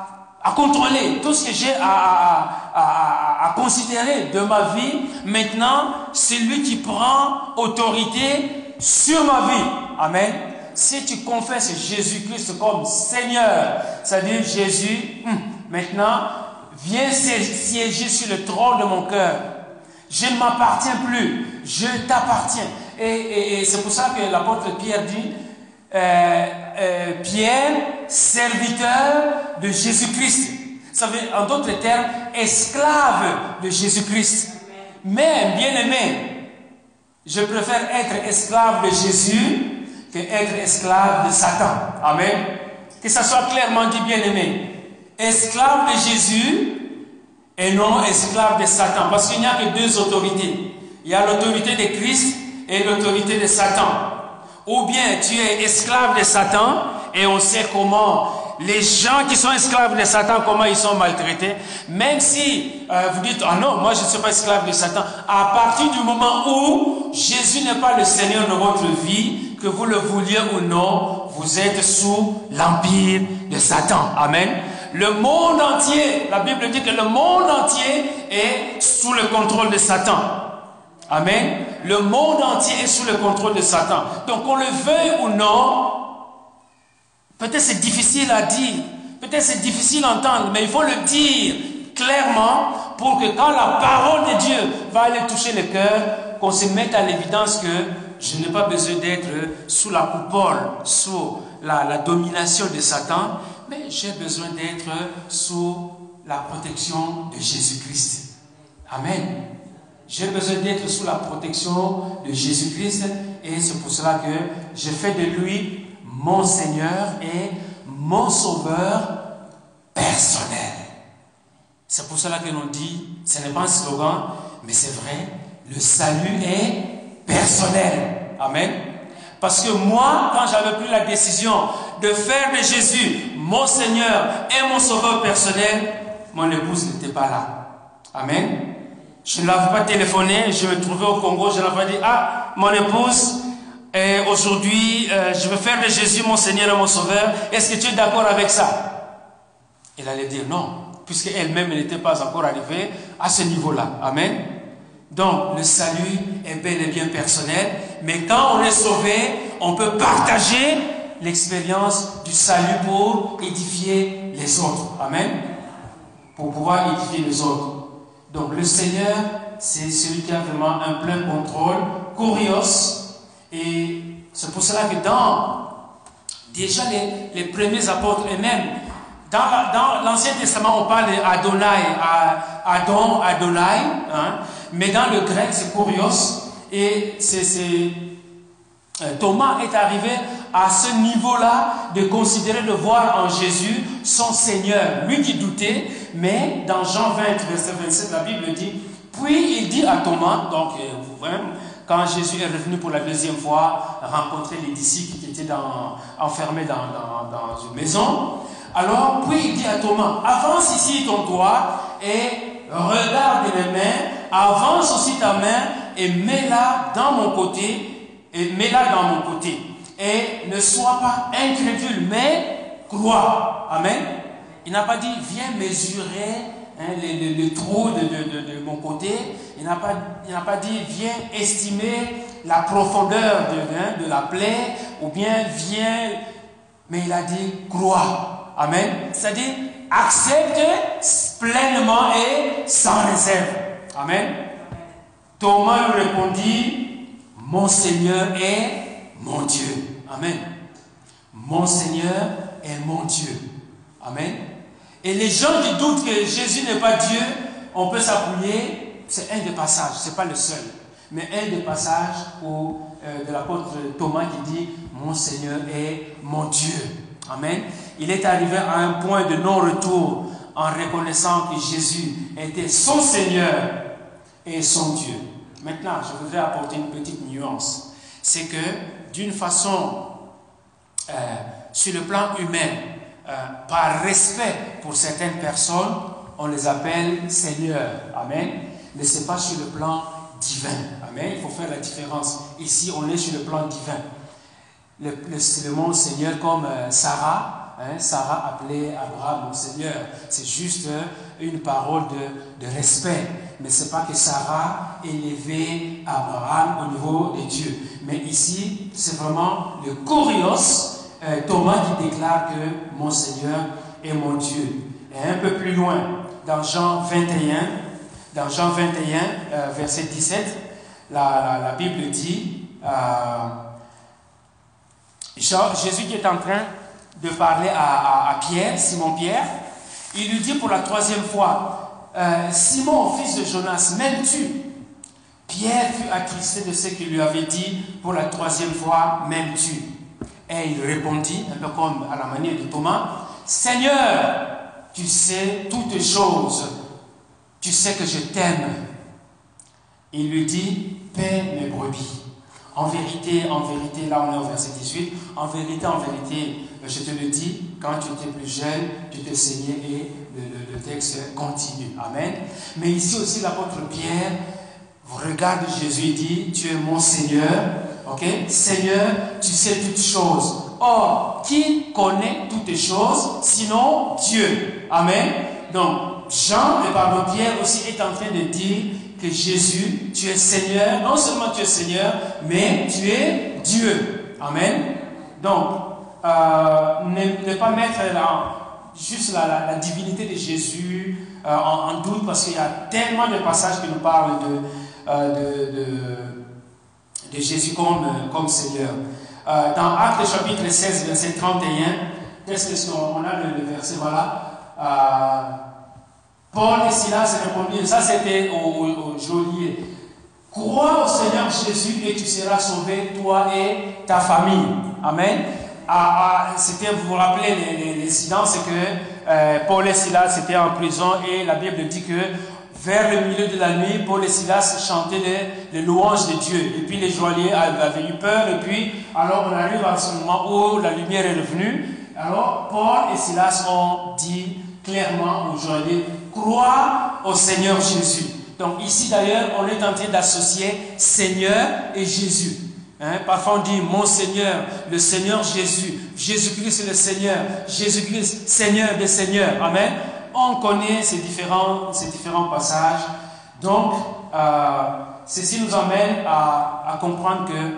contrôler, tout ce que j'ai à, à, considérer de ma vie, maintenant, c'est lui qui prend autorité sur ma vie. Amen. Si tu confesses Jésus-Christ comme Seigneur, c'est-à-dire Jésus, hum, maintenant, viens siéger sur le trône de mon cœur. Je ne m'appartiens plus, je t'appartiens. Et, c'est pour ça que l'apôtre Pierre dit, euh, euh, Pierre, serviteur de Jésus-Christ. Ça veut, en d'autres termes, esclave de Jésus-Christ. Mais, bien aimé, je préfère être esclave de Jésus que être esclave de Satan. Amen. Que ça soit clairement dit, bien aimé. Esclave de Jésus et non esclave de Satan. Parce qu'il n'y a que deux autorités. Il y a l'autorité de Christ et l'autorité de Satan. Ou bien tu es esclave de Satan et on sait comment les gens qui sont esclaves de Satan, comment ils sont maltraités. Même si euh, vous dites, ah non, moi je ne suis pas esclave de Satan. À partir du moment où Jésus n'est pas le Seigneur de votre vie, que vous le vouliez ou non, vous êtes sous l'empire de Satan. Amen. Le monde entier, la Bible dit que le monde entier est sous le contrôle de Satan. Amen. Le monde entier est sous le contrôle de Satan. Donc qu'on le veuille ou non, peut-être c'est difficile à dire, peut-être c'est difficile à entendre, mais il faut le dire clairement pour que quand la parole de Dieu va aller toucher le cœur, qu'on se mette à l'évidence que je n'ai pas besoin d'être sous la coupole, sous la, la domination de Satan, mais j'ai besoin d'être sous la protection de Jésus-Christ. Amen. J'ai besoin d'être sous la protection de Jésus-Christ et c'est pour cela que je fais de lui mon Seigneur et mon Sauveur personnel. C'est pour cela que l'on dit, ce n'est pas un slogan, mais c'est vrai, le salut est personnel. Amen. Parce que moi, quand j'avais pris la décision de faire de Jésus mon Seigneur et mon Sauveur personnel, mon épouse n'était pas là. Amen. Je ne l'avais pas téléphoné, je me trouvais au Congo, je l'avais dit, ah, mon épouse, aujourd'hui, euh, je veux faire de Jésus mon Seigneur et mon Sauveur, est-ce que tu es d'accord avec ça? Elle allait dire non, puisqu'elle-même n'était pas encore arrivée à ce niveau-là. Amen. Donc, le salut est bel et bien personnel, mais quand on est sauvé, on peut partager l'expérience du salut pour édifier les autres. Amen. Pour pouvoir édifier les autres. Donc le Seigneur, c'est celui qui a vraiment un plein contrôle, curios. Et c'est pour cela que dans déjà les, les premiers apôtres et même dans, l'Ancien Testament, on parle d'Adonai, Adon, Adonai, hein, mais dans le grec, c'est kurios. Et c'est, Thomas est arrivé à ce niveau-là de considérer, de voir en Jésus son Seigneur. Lui qui doutait, mais dans Jean 20, verset 27, la Bible dit, puis il dit à Thomas, donc euh, quand Jésus est revenu pour la deuxième fois rencontrer les disciples qui étaient enfermés dans, dans, une maison, alors puis il dit à Thomas, avance ici ton doigt et regarde mes mains, avance aussi ta main et mets-la dans mon côté, et mets-la dans mon côté. Et ne sois pas incrédule, mais crois. Amen. Il n'a pas dit, viens mesurer hein, le, trou de, mon côté. Il n'a pas, pas dit viens estimer la profondeur de, de la plaie ou bien viens, mais il a dit crois. Amen. C'est-à-dire accepte pleinement et sans réserve. Amen. Thomas lui répondit, mon Seigneur est mon Dieu. Amen. Mon Seigneur est mon Dieu. Amen. Et les gens qui doutent que Jésus n'est pas Dieu, on peut s'appuyer, c'est un des passages, ce n'est pas le seul, mais un des passages euh, de l'apôtre Thomas qui dit, mon Seigneur est mon Dieu. Amen. Il est arrivé à un point de non-retour en reconnaissant que Jésus était son Seigneur et son Dieu. Maintenant, je voudrais apporter une petite nuance. C'est que d'une façon, euh, sur le plan humain, euh, par respect pour certaines personnes, on les appelle Seigneur. Amen. Mais ce n'est pas sur le plan divin. Amen. Il faut faire la différence. Ici, on est sur le plan divin. Le, mot Seigneur comme euh, Sarah. Hein, Sarah appelait Abraham mon Seigneur. C'est juste une parole de respect. Mais ce n'est pas que Sarah élevait Abraham au niveau de Dieu. Mais ici, c'est vraiment le Kurios euh, Thomas qui déclare que mon Seigneur est mon Dieu. Et un peu plus loin, dans Jean 21, dans Jean 21, euh, verset 17, la, Bible dit, euh, Jésus qui est en train de parler à, Pierre, Simon Pierre, il lui dit pour la troisième fois, Simon, fils de Jonas, m'aimes-tu? Pierre fut attristé de ce qu'il lui avait dit pour la troisième fois, m'aimes-tu? Et il répondit, un peu comme à la manière de Thomas, Seigneur, tu sais toutes choses, tu sais que je t'aime. Il lui dit, paie mes brebis. En vérité, en vérité, là on est au verset 18, en vérité, en vérité, je te le dis, quand tu étais plus jeune, tu te saignais et continue. Amen. Mais ici aussi, l'apôtre Pierre regarde Jésus et dit, tu es mon Seigneur, Ok Seigneur, tu sais toutes choses. Or, qui connaît toutes choses sinon Dieu Amen. Donc, Jean et pardon Pierre aussi est en train de dire que Jésus, tu es Seigneur. Non seulement tu es Seigneur, mais tu es Dieu. Amen. Donc, euh, ne, pas mettre juste la, divinité de Jésus euh, en, doute parce qu'il y a tellement de passages qui nous parlent de, euh, de de Jésus comme, euh, comme Seigneur. Dans Actes chapitre 16, verset 31, qu'est-ce qu'on a le, verset Voilà. Paul et Silas répondirent, ça c'était au, au. Crois au Seigneur Jésus et tu seras sauvé, toi et ta famille. Amen. Ah, ah, c'était, vous vous rappelez l'incident, c'est que Paul et Silas étaient en prison et la Bible dit que vers le milieu de la nuit, Paul et Silas chantaient les, louanges de Dieu. Et puis les joailliers avaient eu peur. Et puis, alors on arrive à ce moment où la lumière est revenue. Alors Paul et Silas ont dit clairement aux joailliers, crois au Seigneur Jésus. Donc ici d'ailleurs, on est en train d'associer Seigneur et Jésus. Hein, parfois on dit mon Seigneur, le Seigneur Jésus, Jésus-Christ le Seigneur, Jésus-Christ Seigneur des Seigneurs. Amen on connaît ces différents, ces différents passages. Donc, euh, ceci nous amène à, comprendre que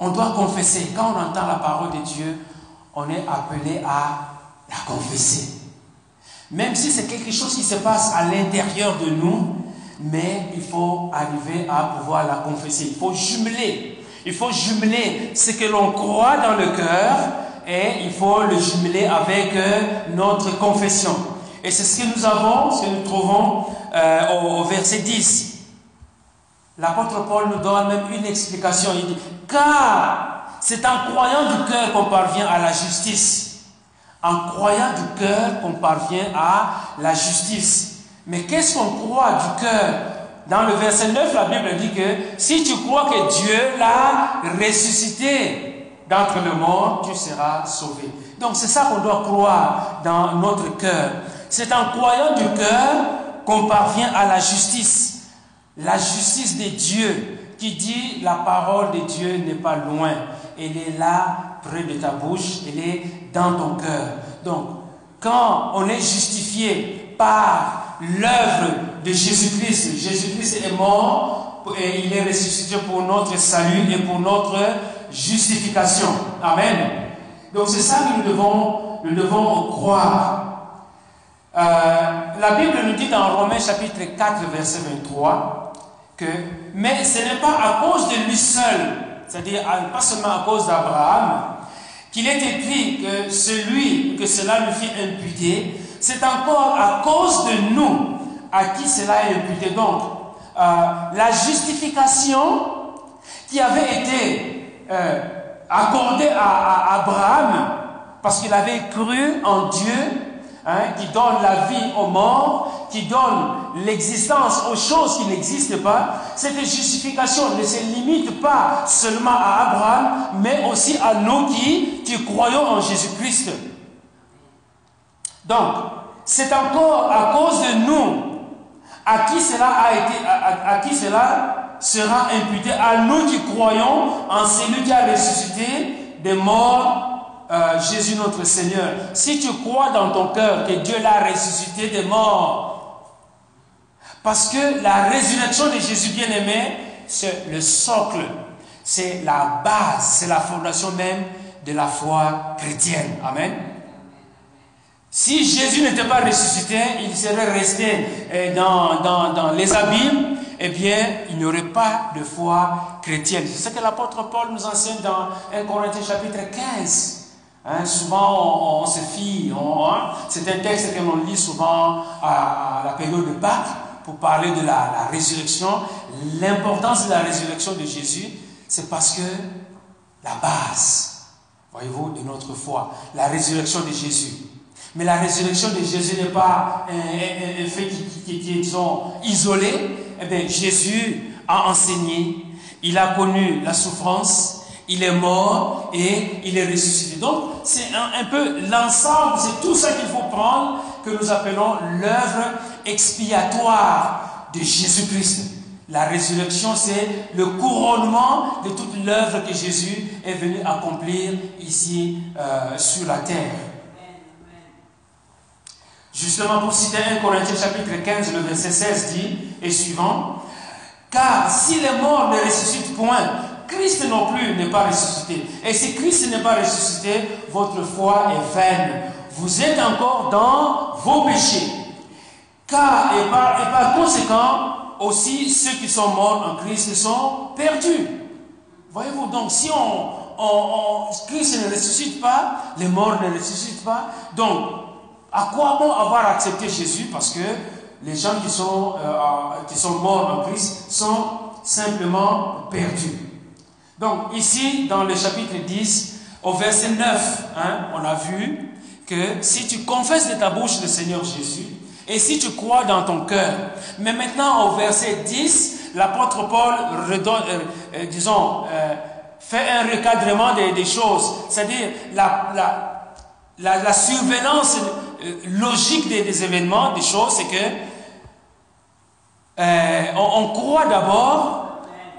on doit confesser. Quand on entend la parole de Dieu, on est appelé à la confesser. Même si c'est quelque chose qui se passe à l'intérieur de nous, mais il faut arriver à pouvoir la confesser. Il faut jumeler. Il faut jumeler ce que l'on croit dans le cœur et il faut le jumeler avec euh, notre confession. Et c'est ce que nous avons, ce que nous trouvons euh, au, verset 10. L'apôtre Paul nous donne même une explication. Il dit, car c'est en croyant du cœur qu'on parvient à la justice. En croyant du cœur qu'on parvient à la justice. Mais qu'est-ce qu'on croit du cœur? Dans le verset 9, la Bible dit que si tu crois que Dieu l'a ressuscité, d'entre le monde, tu seras sauvé. Donc c'est ça qu'on doit croire dans notre cœur. C'est en croyant du cœur qu'on parvient à la justice. La justice de Dieu qui dit la parole de Dieu n'est pas loin. Elle est là, près de ta bouche, elle est dans ton cœur. Donc, quand on est justifié par l'œuvre de Jésus-Christ, Jésus-Christ est mort et il est ressuscité pour notre salut et pour notre justification. Amen. Donc c'est ça que nous devons, nous devons croire. Euh, la Bible nous dit dans Romains chapitre 4, verset 23, que, mais ce n'est pas à cause de lui seul, c'est-à-dire pas seulement à cause d'Abraham, qu'il est écrit que celui que cela lui fit imputer, c'est encore à cause de nous à qui cela est imputé. Donc, euh, la justification qui avait été euh, accordée à Abraham, parce qu'il avait cru en Dieu, Hein, qui donne la vie aux morts, qui donne l'existence aux choses qui n'existent pas, cette justification ne se limite pas seulement à Abraham, mais aussi à nous qui, qui croyons en Jésus-Christ. Donc, c'est encore à cause de nous. À qui cela a été, à qui cela sera imputé, à nous qui croyons en celui qui a ressuscité des morts euh, Jésus notre Seigneur, si tu crois dans ton cœur que Dieu l'a ressuscité des morts, parce que la résurrection de Jésus bien-aimé, c'est le socle, c'est la base, c'est la fondation même de la foi chrétienne. Amen. Si Jésus n'était pas ressuscité, il serait resté euh, dans, dans, dans les abîmes, eh bien, il n'y aurait pas de foi chrétienne. C'est ce que l'apôtre Paul nous enseigne dans 1 Corinthiens chapitre 15. Hein, souvent, on, se fie, hein, c'est un texte que l'on lit souvent à, la période de Pâques pour parler de la, résurrection. L'importance de la résurrection de Jésus, c'est parce que la base, voyez-vous, de notre foi, la résurrection de Jésus. Mais la résurrection de Jésus n'est pas un, fait qui, qui, est, disons, isolé. Eh bien, Jésus a enseigné, il a connu la souffrance, il est mort et il est ressuscité. Donc, c'est un, peu l'ensemble, c'est tout ça qu'il faut prendre, que nous appelons l'œuvre expiatoire de Jésus-Christ. La résurrection, c'est le couronnement de toute l'œuvre que Jésus est venu accomplir ici euh, sur la terre. Justement, pour citer 1 Corinthiens chapitre 15, le verset 16 dit, et suivant, car si les morts ne ressuscitent point, Christ non plus n'est pas ressuscité. Et si Christ n'est pas ressuscité, votre foi est vaine. Vous êtes encore dans vos péchés. Car, et par, conséquent, aussi ceux qui sont morts en Christ sont perdus. Voyez-vous, donc si on, Christ ne ressuscite pas, les morts ne ressuscitent pas. Donc, à quoi bon avoir accepté Jésus? Parce que les gens qui sont, euh, qui sont morts en Christ sont simplement perdus. Donc ici, dans le chapitre 10, au verset 9, hein, on a vu que si tu confesses de ta bouche le Seigneur Jésus, et si tu crois dans ton cœur, mais maintenant au verset 10, l'apôtre Paul euh, euh, disons, euh, fait un recadrement des, choses, c'est-à-dire la, la, la, survenance logique des, événements, des choses, c'est que on croit d'abord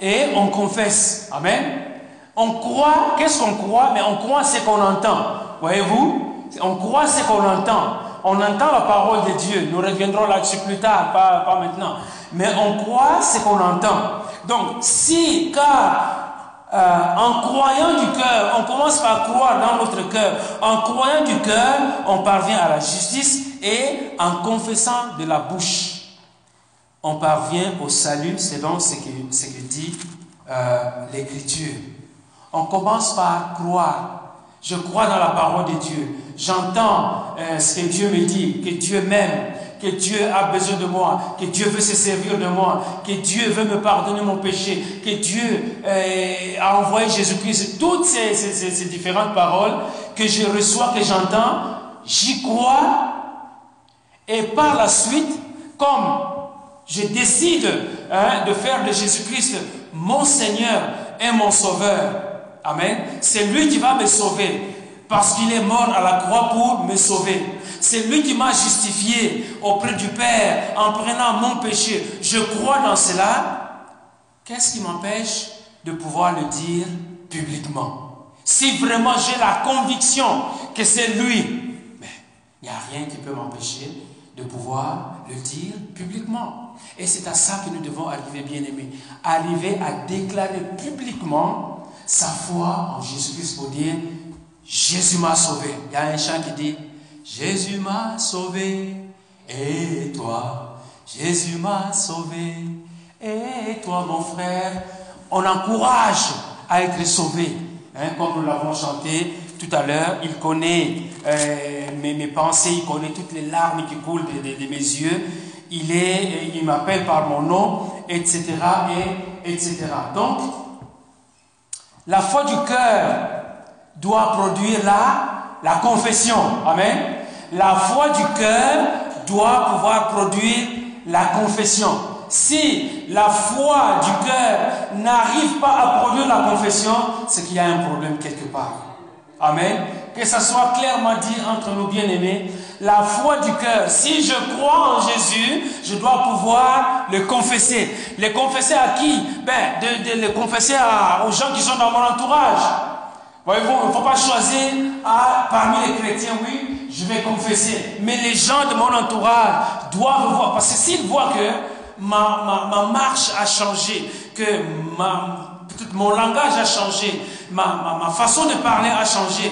et on confesse. Amen. On croit, qu'est-ce qu'on croit? Mais on croit ce qu'on entend. Voyez-vous? On croit ce qu'on entend. On entend la parole de Dieu. Nous reviendrons là-dessus plus tard, pas, maintenant. Mais on croit ce qu'on entend. Donc, si, car euh, en croyant du cœur, on commence par croire dans notre cœur. En croyant du cœur, on parvient à la justice et en confessant de la bouche on parvient au salut selon ce que, ce que dit euh, l'Écriture. On commence par croire. Je crois dans la parole de Dieu. J'entends euh, ce que Dieu me dit, que Dieu m'aime, que Dieu a besoin de moi, que Dieu veut se servir de moi, que Dieu veut me pardonner mon péché, que Dieu euh, a envoyé Jésus-Christ. Toutes ces, ces différentes paroles que je reçois, que j'entends, j'y crois. Et par la suite, comme je décide hein, de faire de Jésus-Christ mon Seigneur et mon Sauveur. Amen. C'est lui qui va me sauver parce qu'il est mort à la croix pour me sauver. C'est lui qui m'a justifié auprès du Père en prenant mon péché. Je crois dans cela. Qu'est-ce qui m'empêche de pouvoir le dire publiquement? Si vraiment j'ai la conviction que c'est lui, Il n'y a rien qui peut m'empêcher de pouvoir le dire publiquement. Et c'est à ça que nous devons arriver, bien-aimés. Arriver à déclarer publiquement sa foi en Jésus-Christ pour dire, Jésus m'a sauvé. Il y a un chant qui dit, Jésus m'a sauvé, et toi, Jésus m'a sauvé, et toi, mon frère, on encourage à être sauvé. Hein, comme nous l'avons chanté tout à l'heure, il connaît euh, mes, pensées, il connaît toutes les larmes qui coulent de, de mes yeux. Il est, il m'appelle par mon nom, etc., et, etc. Donc, la foi du cœur doit produire la, la confession. Amen. La foi du cœur doit pouvoir produire la confession. Si la foi du cœur n'arrive pas à produire la confession, c'est qu'il y a un problème quelque part. Amen. Que ça soit clairement dit entre nous bien-aimés, la foi du cœur, si je crois en Jésus, je dois pouvoir le confesser. Le confesser à qui? Ben, de, le confesser aux gens qui sont dans mon entourage. Voyez-vous, il ne faut pas choisir à, parmi les chrétiens, oui, je vais confesser. Mais les gens de mon entourage doivent voir, parce que s'ils voient que ma, ma, marche a changé, que mon langage a changé, ma, façon de parler a changé,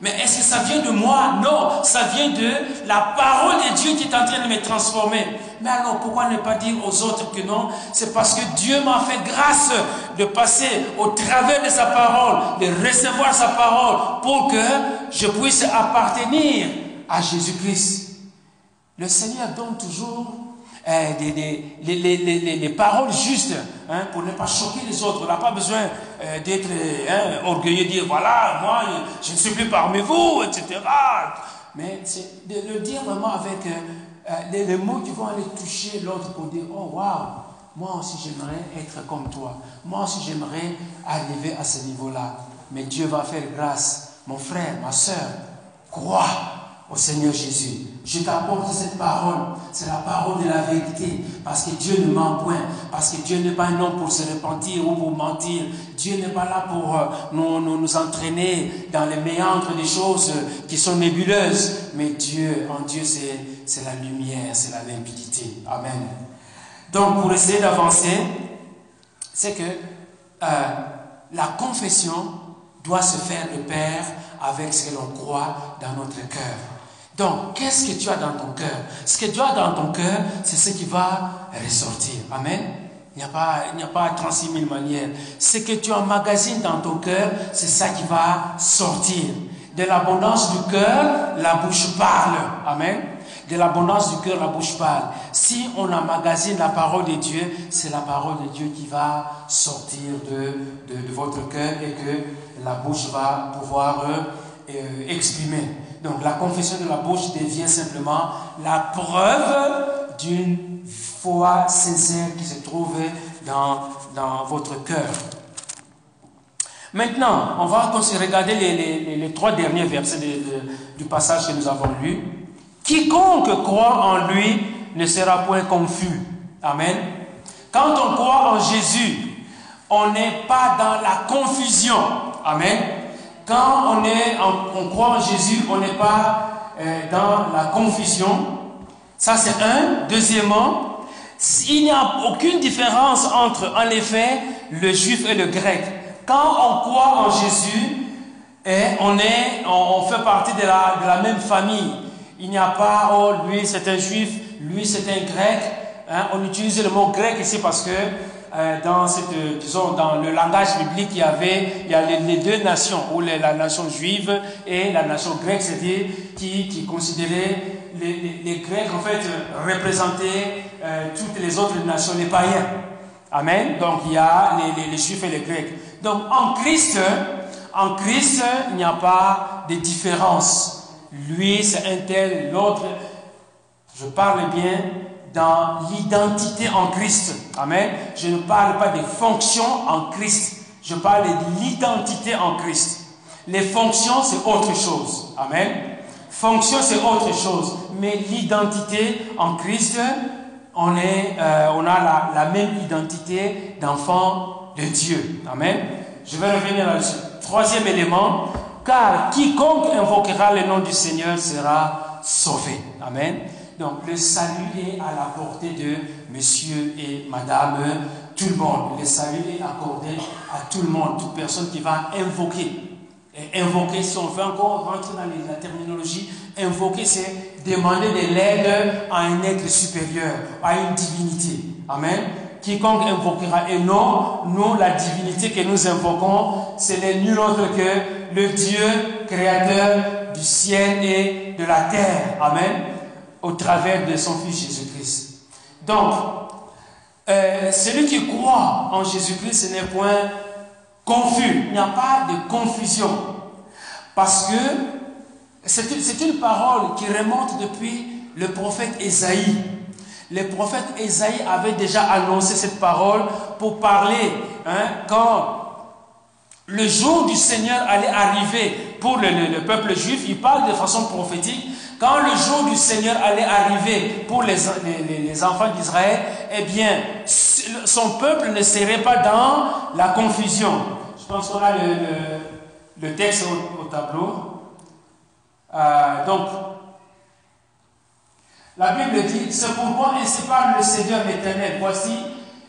mais est-ce que ça vient de moi? Non, ça vient de la parole de Dieu qui est en train de me transformer. Mais alors pourquoi ne pas dire aux autres que non? C'est parce que Dieu m'a fait grâce de passer au travers de sa parole, de recevoir sa parole pour que je puisse appartenir à Jésus-Christ. Le Seigneur donne toujours euh, des, les, paroles justes hein, pour ne pas choquer les autres. On n'a pas besoin euh, d'être hein, orgueilleux, dire voilà, moi je ne suis plus parmi vous, etc. Mais c'est de le dire vraiment avec euh, les, mots qui vont aller toucher l'autre pour dire oh waouh, moi aussi j'aimerais être comme toi. Moi aussi j'aimerais arriver à ce niveau-là. Mais Dieu va faire grâce. Mon frère, ma soeur, crois au Seigneur Jésus. Je t'apporte cette parole. C'est la parole de la vérité. Parce que Dieu ne ment point. Parce que Dieu n'est pas un homme pour se repentir ou pour mentir. Dieu n'est pas là pour euh, nous, nous, entraîner dans les méandres des choses qui sont nébuleuses. Mais Dieu, en Dieu, c'est la lumière, c'est la limpidité. Amen. Donc, pour essayer d'avancer, c'est que euh, la confession doit se faire de pair avec ce que l'on croit dans notre cœur. Donc, qu'est-ce que tu as dans ton cœur? Ce que tu as dans ton cœur, c'est ce qui va ressortir. Amen? Il n'y a pas, il a pas 36 000 manières. Ce que tu emmagasines dans ton cœur, c'est ça qui va sortir. De l'abondance du cœur, la bouche parle. Amen? De l'abondance du cœur, la bouche parle. Si on emmagasine la parole de Dieu, c'est la parole de Dieu qui va sortir de, de, votre cœur et que la bouche va pouvoir euh, exprimer. Donc la confession de la bouche devient simplement la preuve d'une foi sincère qui se trouve dans, votre cœur. Maintenant, on va regarder les, trois derniers versets du passage que nous avons lu. Quiconque croit en lui ne sera point confus. Amen. Quand on croit en Jésus, on n'est pas dans la confusion. Amen. Quand on, est croit en Jésus, on n'est pas euh, dans la confusion. Ça, c'est un. Deuxièmement, il n'y a aucune différence entre, en effet, le juif et le grec. Quand on croit en Jésus, on, est, on, fait partie de la, de la, même famille. Il n'y a pas, oh, lui c'est un juif, lui c'est un grec. Hein. On utilise le mot grec ici parce que euh, dans, cette, disons, dans le langage biblique, il y avait il y a les, deux nations, ou la nation juive et la nation grecque, c'est-à-dire qui, qui considéraient les, Grecs, en fait, représentaient euh, toutes les autres nations, les païens. Amen. Donc, il y a les, Juifs et les Grecs. Donc, en Christ, en Christ, il n'y a pas de différence. Lui, c'est un tel, l'autre, je parle bien dans l'identité en Christ. Amen. Je ne parle pas des fonctions en Christ. Je parle de l'identité en Christ. Les fonctions, c'est autre chose. Amen. Fonction, c'est autre chose. Mais l'identité en Christ, on, est, euh, on a la, la même identité d'enfant de Dieu. Amen. Je vais revenir là-dessus. Troisième élément, car quiconque invoquera le nom du Seigneur sera sauvé. Amen. Donc le salut est à la portée de monsieur et madame tout le monde. Le salut est accordé à tout le monde, toute personne qui va invoquer. Et invoquer, si on veut encore rentrer dans la terminologie, invoquer, c'est demander de l'aide à un être supérieur, à une divinité. Amen. Quiconque invoquera. Et non, nous, la divinité que nous invoquons, ce n'est nul autre que le Dieu créateur du ciel et de la terre. Amen. Au travers de son Fils Jésus-Christ. Donc, euh, celui qui croit en Jésus-Christ, n'est point confus. Il n'y a pas de confusion. Parce que c'est une, parole qui remonte depuis le prophète Ésaïe. Le prophète Ésaïe avait déjà annoncé cette parole pour parler hein, quand le jour du Seigneur allait arriver pour le, peuple juif. Il parle de façon prophétique. Quand le jour du Seigneur allait arriver pour les, enfants d'Israël, eh bien, son peuple ne serait pas dans la confusion. Je pense qu'on a le, texte au, tableau. Euh, donc, la Bible dit, c'est pourquoi ainsi parle le Seigneur éternel. Voici,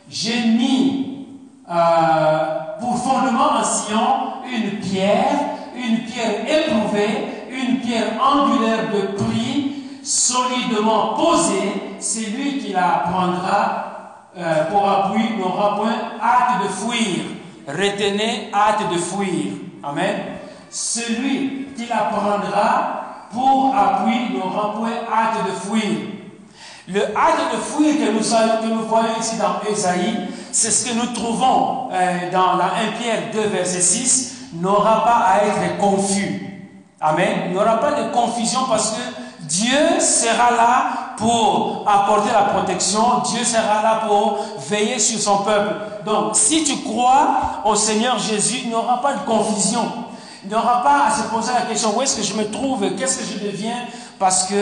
j'ai mis euh, pour fondement en Sion une pierre, une pierre éprouvée, une pierre angulaire de prix, solidement posée. C'est lui qui la prendra euh, pour appui, n'aura point hâte de fuir. Retenez hâte de fuir. Amen. Celui qui la prendra pour appui n'aura point hâte de fuir. Le hâte de fuir que nous, que nous voyons ici dans Esaïe, c'est ce que nous trouvons euh, dans la 1 Pierre 2, verset 6, n'aura pas à être confus. Amen. Il n'y aura pas de confusion parce que Dieu sera là pour apporter la protection, Dieu sera là pour veiller sur son peuple. Donc, si tu crois au Seigneur Jésus, il n'y aura pas de confusion. Il n'y aura pas à se poser la question où est-ce que je me trouve, qu'est-ce que je deviens, parce que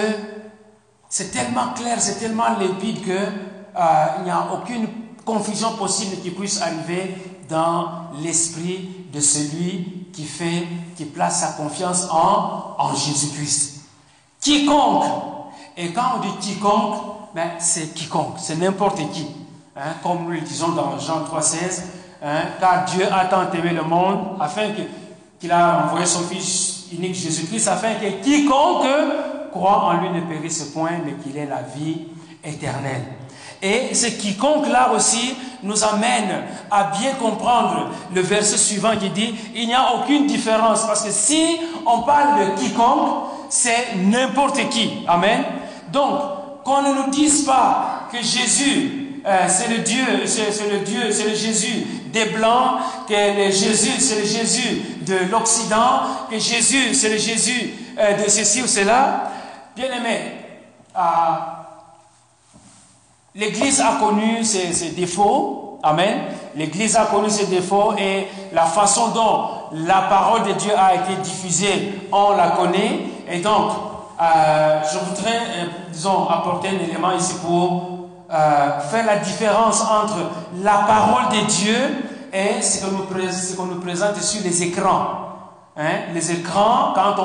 c'est tellement clair, c'est tellement limpide que euh, n'y a aucune confusion possible qui puisse arriver dans l'esprit de celui qui fait, qui place sa confiance en, en Jésus-Christ. Quiconque, et quand on dit quiconque, ben, c'est quiconque, c'est n'importe qui. Hein, comme nous le disons dans Jean 3,16, hein, car Dieu a tant aimé le monde afin qu'il a envoyé son Fils unique Jésus-Christ, afin que quiconque croit en lui ne périsse point, mais qu'il ait la vie éternelle. Et ce quiconque là aussi nous amène à bien comprendre le verset suivant qui dit, il n'y a aucune différence, parce que si on parle de quiconque, c'est n'importe qui. Amen. Donc, qu'on ne nous dise pas que Jésus, euh, c'est le Dieu, c'est le Dieu, c'est le Jésus des Blancs, que le Jésus, c'est le Jésus de l'Occident, que Jésus, c'est le Jésus euh, de ceci ou cela. Bien aimé, euh, l'Église a connu ses, défauts. Amen. L'Église a connu ses défauts et la façon dont la parole de Dieu a été diffusée, on la connaît. Et donc, euh, je voudrais, disons, apporter un élément ici pour euh, faire la différence entre la parole de Dieu et ce qu'on nous, présente sur les écrans. Hein? Les écrans, quand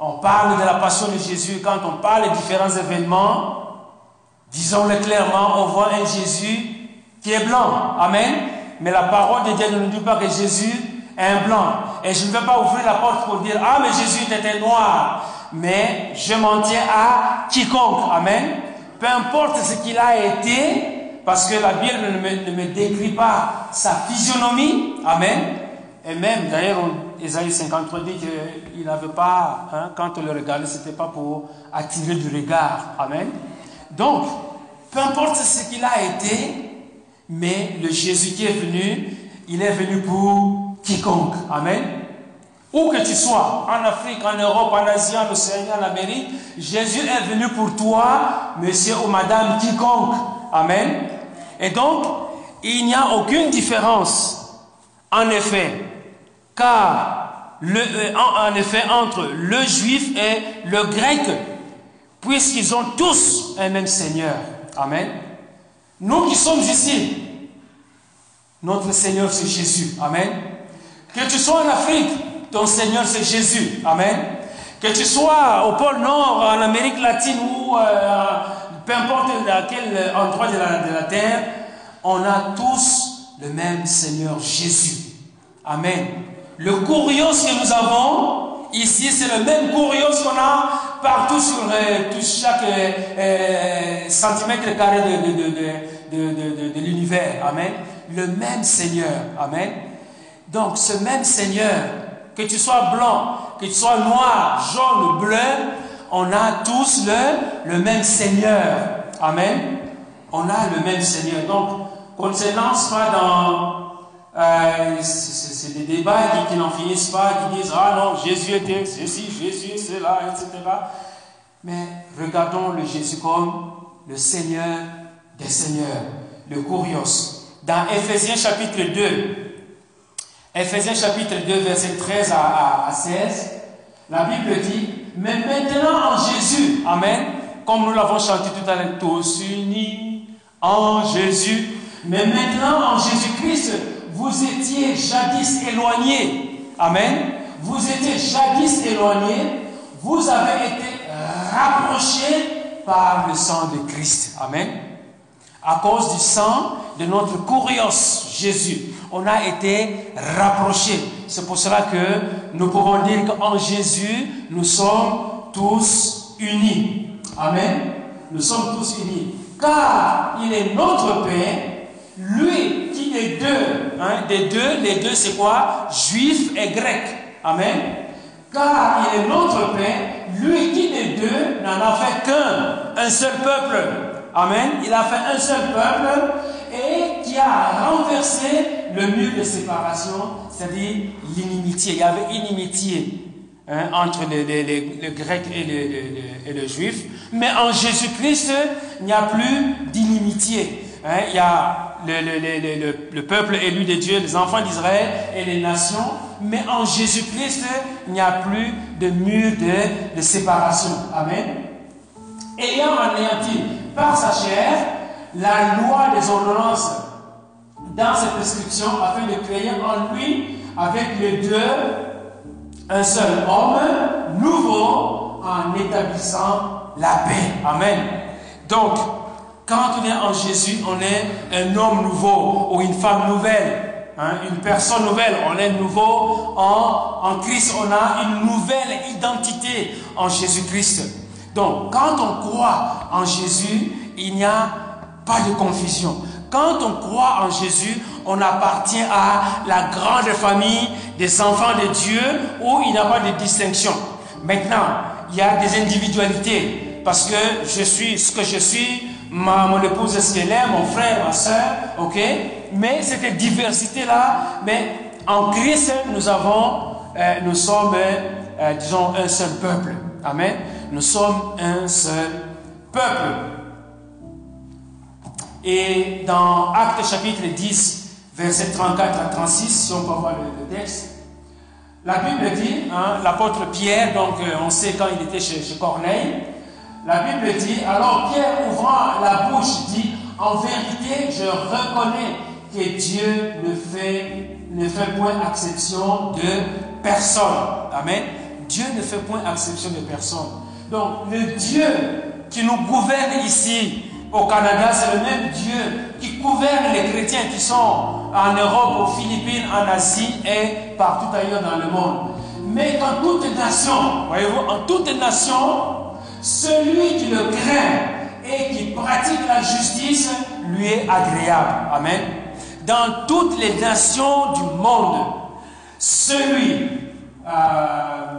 on, parle de la passion de Jésus, quand on parle de différents événements, disons-le clairement, on voit un Jésus qui est blanc. Amen. Mais la parole de Dieu ne nous dit pas que Jésus est un blanc. Et je ne vais pas ouvrir la porte pour dire, ah, mais Jésus était noir. Mais je m'en tiens à quiconque. Amen peu importe ce qu'il a été, parce que la Bible ne me, décrit pas sa physionomie, Amen. Et même, d'ailleurs, Esaïe 53 dit qu'il n'avait pas, hein, quand on le regardait, ce n'était pas pour attirer du regard, Amen. Donc, peu importe ce qu'il a été, mais le Jésus qui est venu, il est venu pour quiconque, Amen. Où que tu sois, en Afrique, en Europe, en Asie, en Océanie, en Amérique, Jésus est venu pour toi, monsieur ou madame, quiconque. Amen. Et donc, il n'y a aucune différence, en effet, car le, euh, en, effet, entre le juif et le grec, puisqu'ils ont tous un même Seigneur. Amen. Nous qui sommes ici, notre Seigneur c'est Jésus. Amen. Que tu sois en Afrique, ton Seigneur c'est Jésus. Amen. Que tu sois au pôle Nord, en Amérique latine ou euh, peu importe à quel endroit de la, terre, on a tous le même Seigneur Jésus. Amen. Le curios que nous avons ici, c'est le même curios qu'on a partout sur euh, chaque euh, euh, centimètre carré de, de, de, de l'univers. Amen. Le même Seigneur. Amen. Donc, ce même Seigneur, que tu sois blanc, que tu sois noir, jaune, bleu, on a tous le, le même Seigneur. Amen. On a le même Seigneur. Donc, qu'on ne se lance pas dans euh, c'est des débats qui, n'en finissent pas, qui disent Ah non, Jésus était ceci, Jésus cela, etc. Mais regardons le Jésus comme le Seigneur des Seigneurs, le Curios. Dans Ephésiens chapitre 2, Ephésiens chapitre 2, verset 13 à, à 16, la Bible dit Mais maintenant en Jésus, Amen, comme nous l'avons chanté tout à l'heure, tous unis en Jésus, mais maintenant en Jésus-Christ, vous étiez jadis éloignés. Amen. Vous étiez jadis éloignés. Vous avez été rapprochés par le sang de Christ. Amen. À cause du sang de notre curios Jésus, on a été rapprochés. C'est pour cela que nous pouvons dire qu'en Jésus, nous sommes tous unis. Amen. Nous sommes tous unis. Car il est notre Père lui des deux, hein, des deux, les deux c'est quoi? Juif et grec. Amen. Car il est notre Père, lui qui des deux n'en a fait qu'un, un seul peuple. Amen. Il a fait un seul peuple et qui a renversé le mur de séparation, c'est-à-dire l'inimitié. Il y avait inimitié hein, entre les, les, Grecs et les, et le Juif. Mais en Jésus-Christ, il n'y a plus d'inimitié. Hein, il y a le, peuple élu de Dieu, les enfants d'Israël et les nations, mais en Jésus-Christ, il n'y a plus de mur de, séparation. Amen. Ayant anéanti par sa chair la loi des ordonnances dans ses prescriptions afin de créer en lui, avec les deux, un seul homme nouveau en établissant la paix. Amen. Donc, quand on est en Jésus, on est un homme nouveau ou une femme nouvelle, hein, une personne nouvelle. On est nouveau en, en Christ. On a une nouvelle identité en Jésus-Christ. Donc, quand on croit en Jésus, il n'y a pas de confusion. Quand on croit en Jésus, on appartient à la grande famille des enfants de Dieu où il n'y a pas de distinction. Maintenant, il y a des individualités parce que je suis ce que je suis, ma, mon épouse est ce qu'elle est, mon frère, ma soeur, ok? Mais cette diversité-là, mais en Christ, nous avons, euh, nous sommes, euh, disons, un seul peuple. Amen? Nous sommes un seul peuple. Et dans Actes chapitre 10, verset 34 à 36, si on peut voir le, texte, la Bible dit, hein, l'apôtre Pierre, donc euh, on sait quand il était chez, chez Corneille, la Bible dit, alors Pierre ouvrant la bouche dit, en vérité, je reconnais que Dieu ne fait, ne fait point exception de personne. Amen. Dieu ne fait point exception de personne. Donc, le Dieu qui nous gouverne ici au Canada, c'est le même Dieu qui gouverne les chrétiens qui sont en Europe, aux Philippines, en Asie et partout ailleurs dans le monde. Mais dans toute nation, voyez-vous, en toute nation, celui qui le craint et qui pratique la justice lui est agréable. Amen. Dans toutes les nations du monde, celui, euh,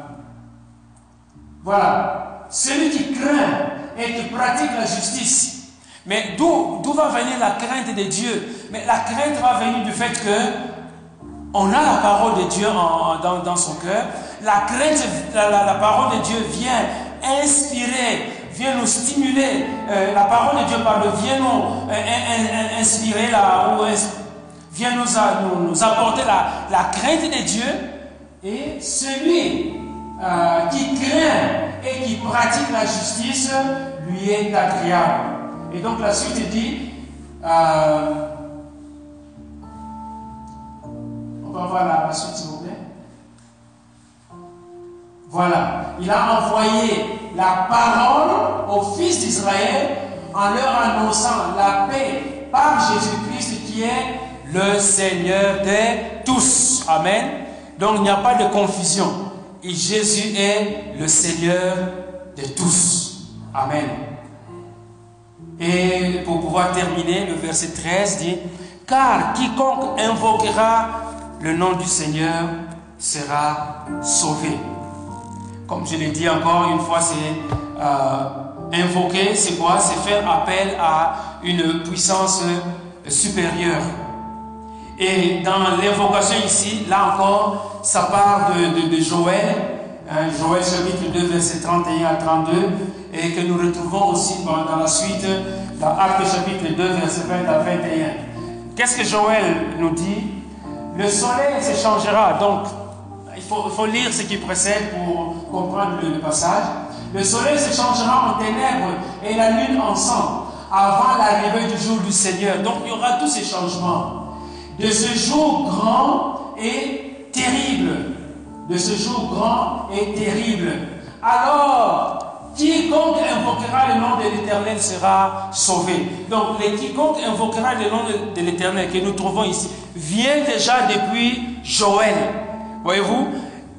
voilà, celui qui craint et qui pratique la justice. Mais d'où, va venir la crainte de Dieu? Mais la crainte va venir du fait que on a la parole de Dieu dans, son cœur. La crainte, la parole de Dieu vient inspirer, vient nous stimuler. Euh, la parole de Dieu parle, vient nous euh, inspirer, là, ou vient nous, nous, apporter la, la, crainte de Dieu. Et celui euh, qui craint et qui pratique la justice lui est agréable. Et donc la suite dit, on va voir la, la suite. Voilà, il a envoyé la parole aux fils d'Israël en leur annonçant la paix par Jésus-Christ qui est le Seigneur de tous. Amen. Donc il n'y a pas de confusion. Jésus est le Seigneur de tous. Amen. Et pour pouvoir terminer, le verset 13 dit, car quiconque invoquera le nom du Seigneur sera sauvé. Comme je l'ai dit encore une fois, c'est euh, invoquer, c'est quoi? C'est faire appel à une puissance supérieure. Et dans l'invocation ici, là encore, ça part de, Joël, hein, Joël chapitre 2, verset 31 à 32, et que nous retrouvons aussi dans, la suite, dans Acte chapitre 2, verset 20 à 21. Qu'est-ce que Joël nous dit? Le soleil se changera, donc il faut, lire ce qui précède pour comprendre le, passage. Le soleil se changera en ténèbres et la lune en sang avant l'arrivée du jour du Seigneur. Donc il y aura tous ces changements de ce jour grand et terrible. De ce jour grand et terrible. Alors, quiconque invoquera le nom de l'Éternel sera sauvé. Donc, les quiconque invoquera le nom de, l'Éternel que nous trouvons ici vient déjà depuis Joël. Voyez-vous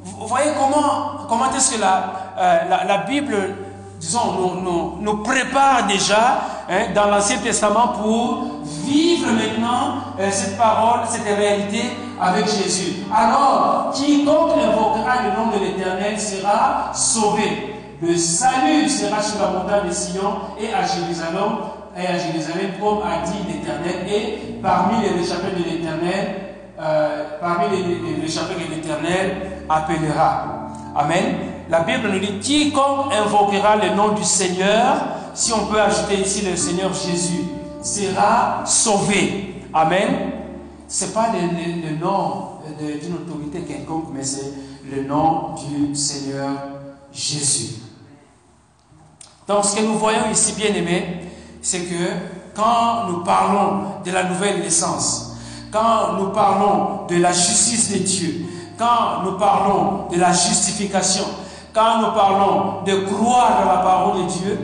Vous voyez comment, comment est-ce que la, euh, Bible, disons, nous, nous, prépare déjà hein, dans l'Ancien Testament pour vivre maintenant euh, cette parole, cette réalité avec Jésus. Alors, quiconque invoquera le nom de l'Éternel sera sauvé. Le salut sera sur la montagne de Sion et à Jérusalem, et à Jérusalem, comme a dit l'Éternel, et parmi les réchappés de l'Éternel, euh, parmi les, les réchappés que l'Éternel appellera. Amen. La Bible nous dit quiconque invoquera le nom du Seigneur, si on peut ajouter ici le Seigneur Jésus, sera sauvé. Amen. Ce n'est pas le, nom d'une autorité quelconque, mais c'est le nom du Seigneur Jésus. Donc ce que nous voyons ici, bien aimés, c'est que quand nous parlons de la nouvelle naissance, quand nous parlons de la justice de Dieu, quand nous parlons de la justification, quand nous parlons de croire dans la parole de Dieu,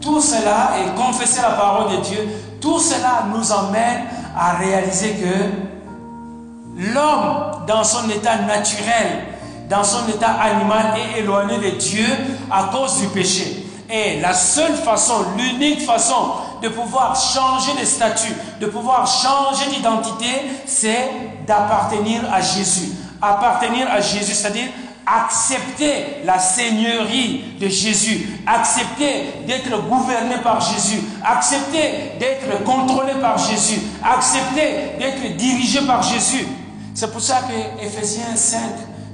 tout cela et confesser la parole de Dieu, tout cela nous emmène à réaliser que l'homme, dans son état naturel, dans son état animal, est éloigné de Dieu à cause du péché. Et la seule façon, l'unique façon de pouvoir changer de statut, de pouvoir changer d'identité, c'est d'appartenir à Jésus. Appartenir à Jésus, c'est-à-dire accepter la seigneurie de Jésus, accepter d'être gouverné par Jésus, accepter d'être contrôlé par Jésus, accepter d'être dirigé par Jésus. C'est pour ça que Ephésiens 5,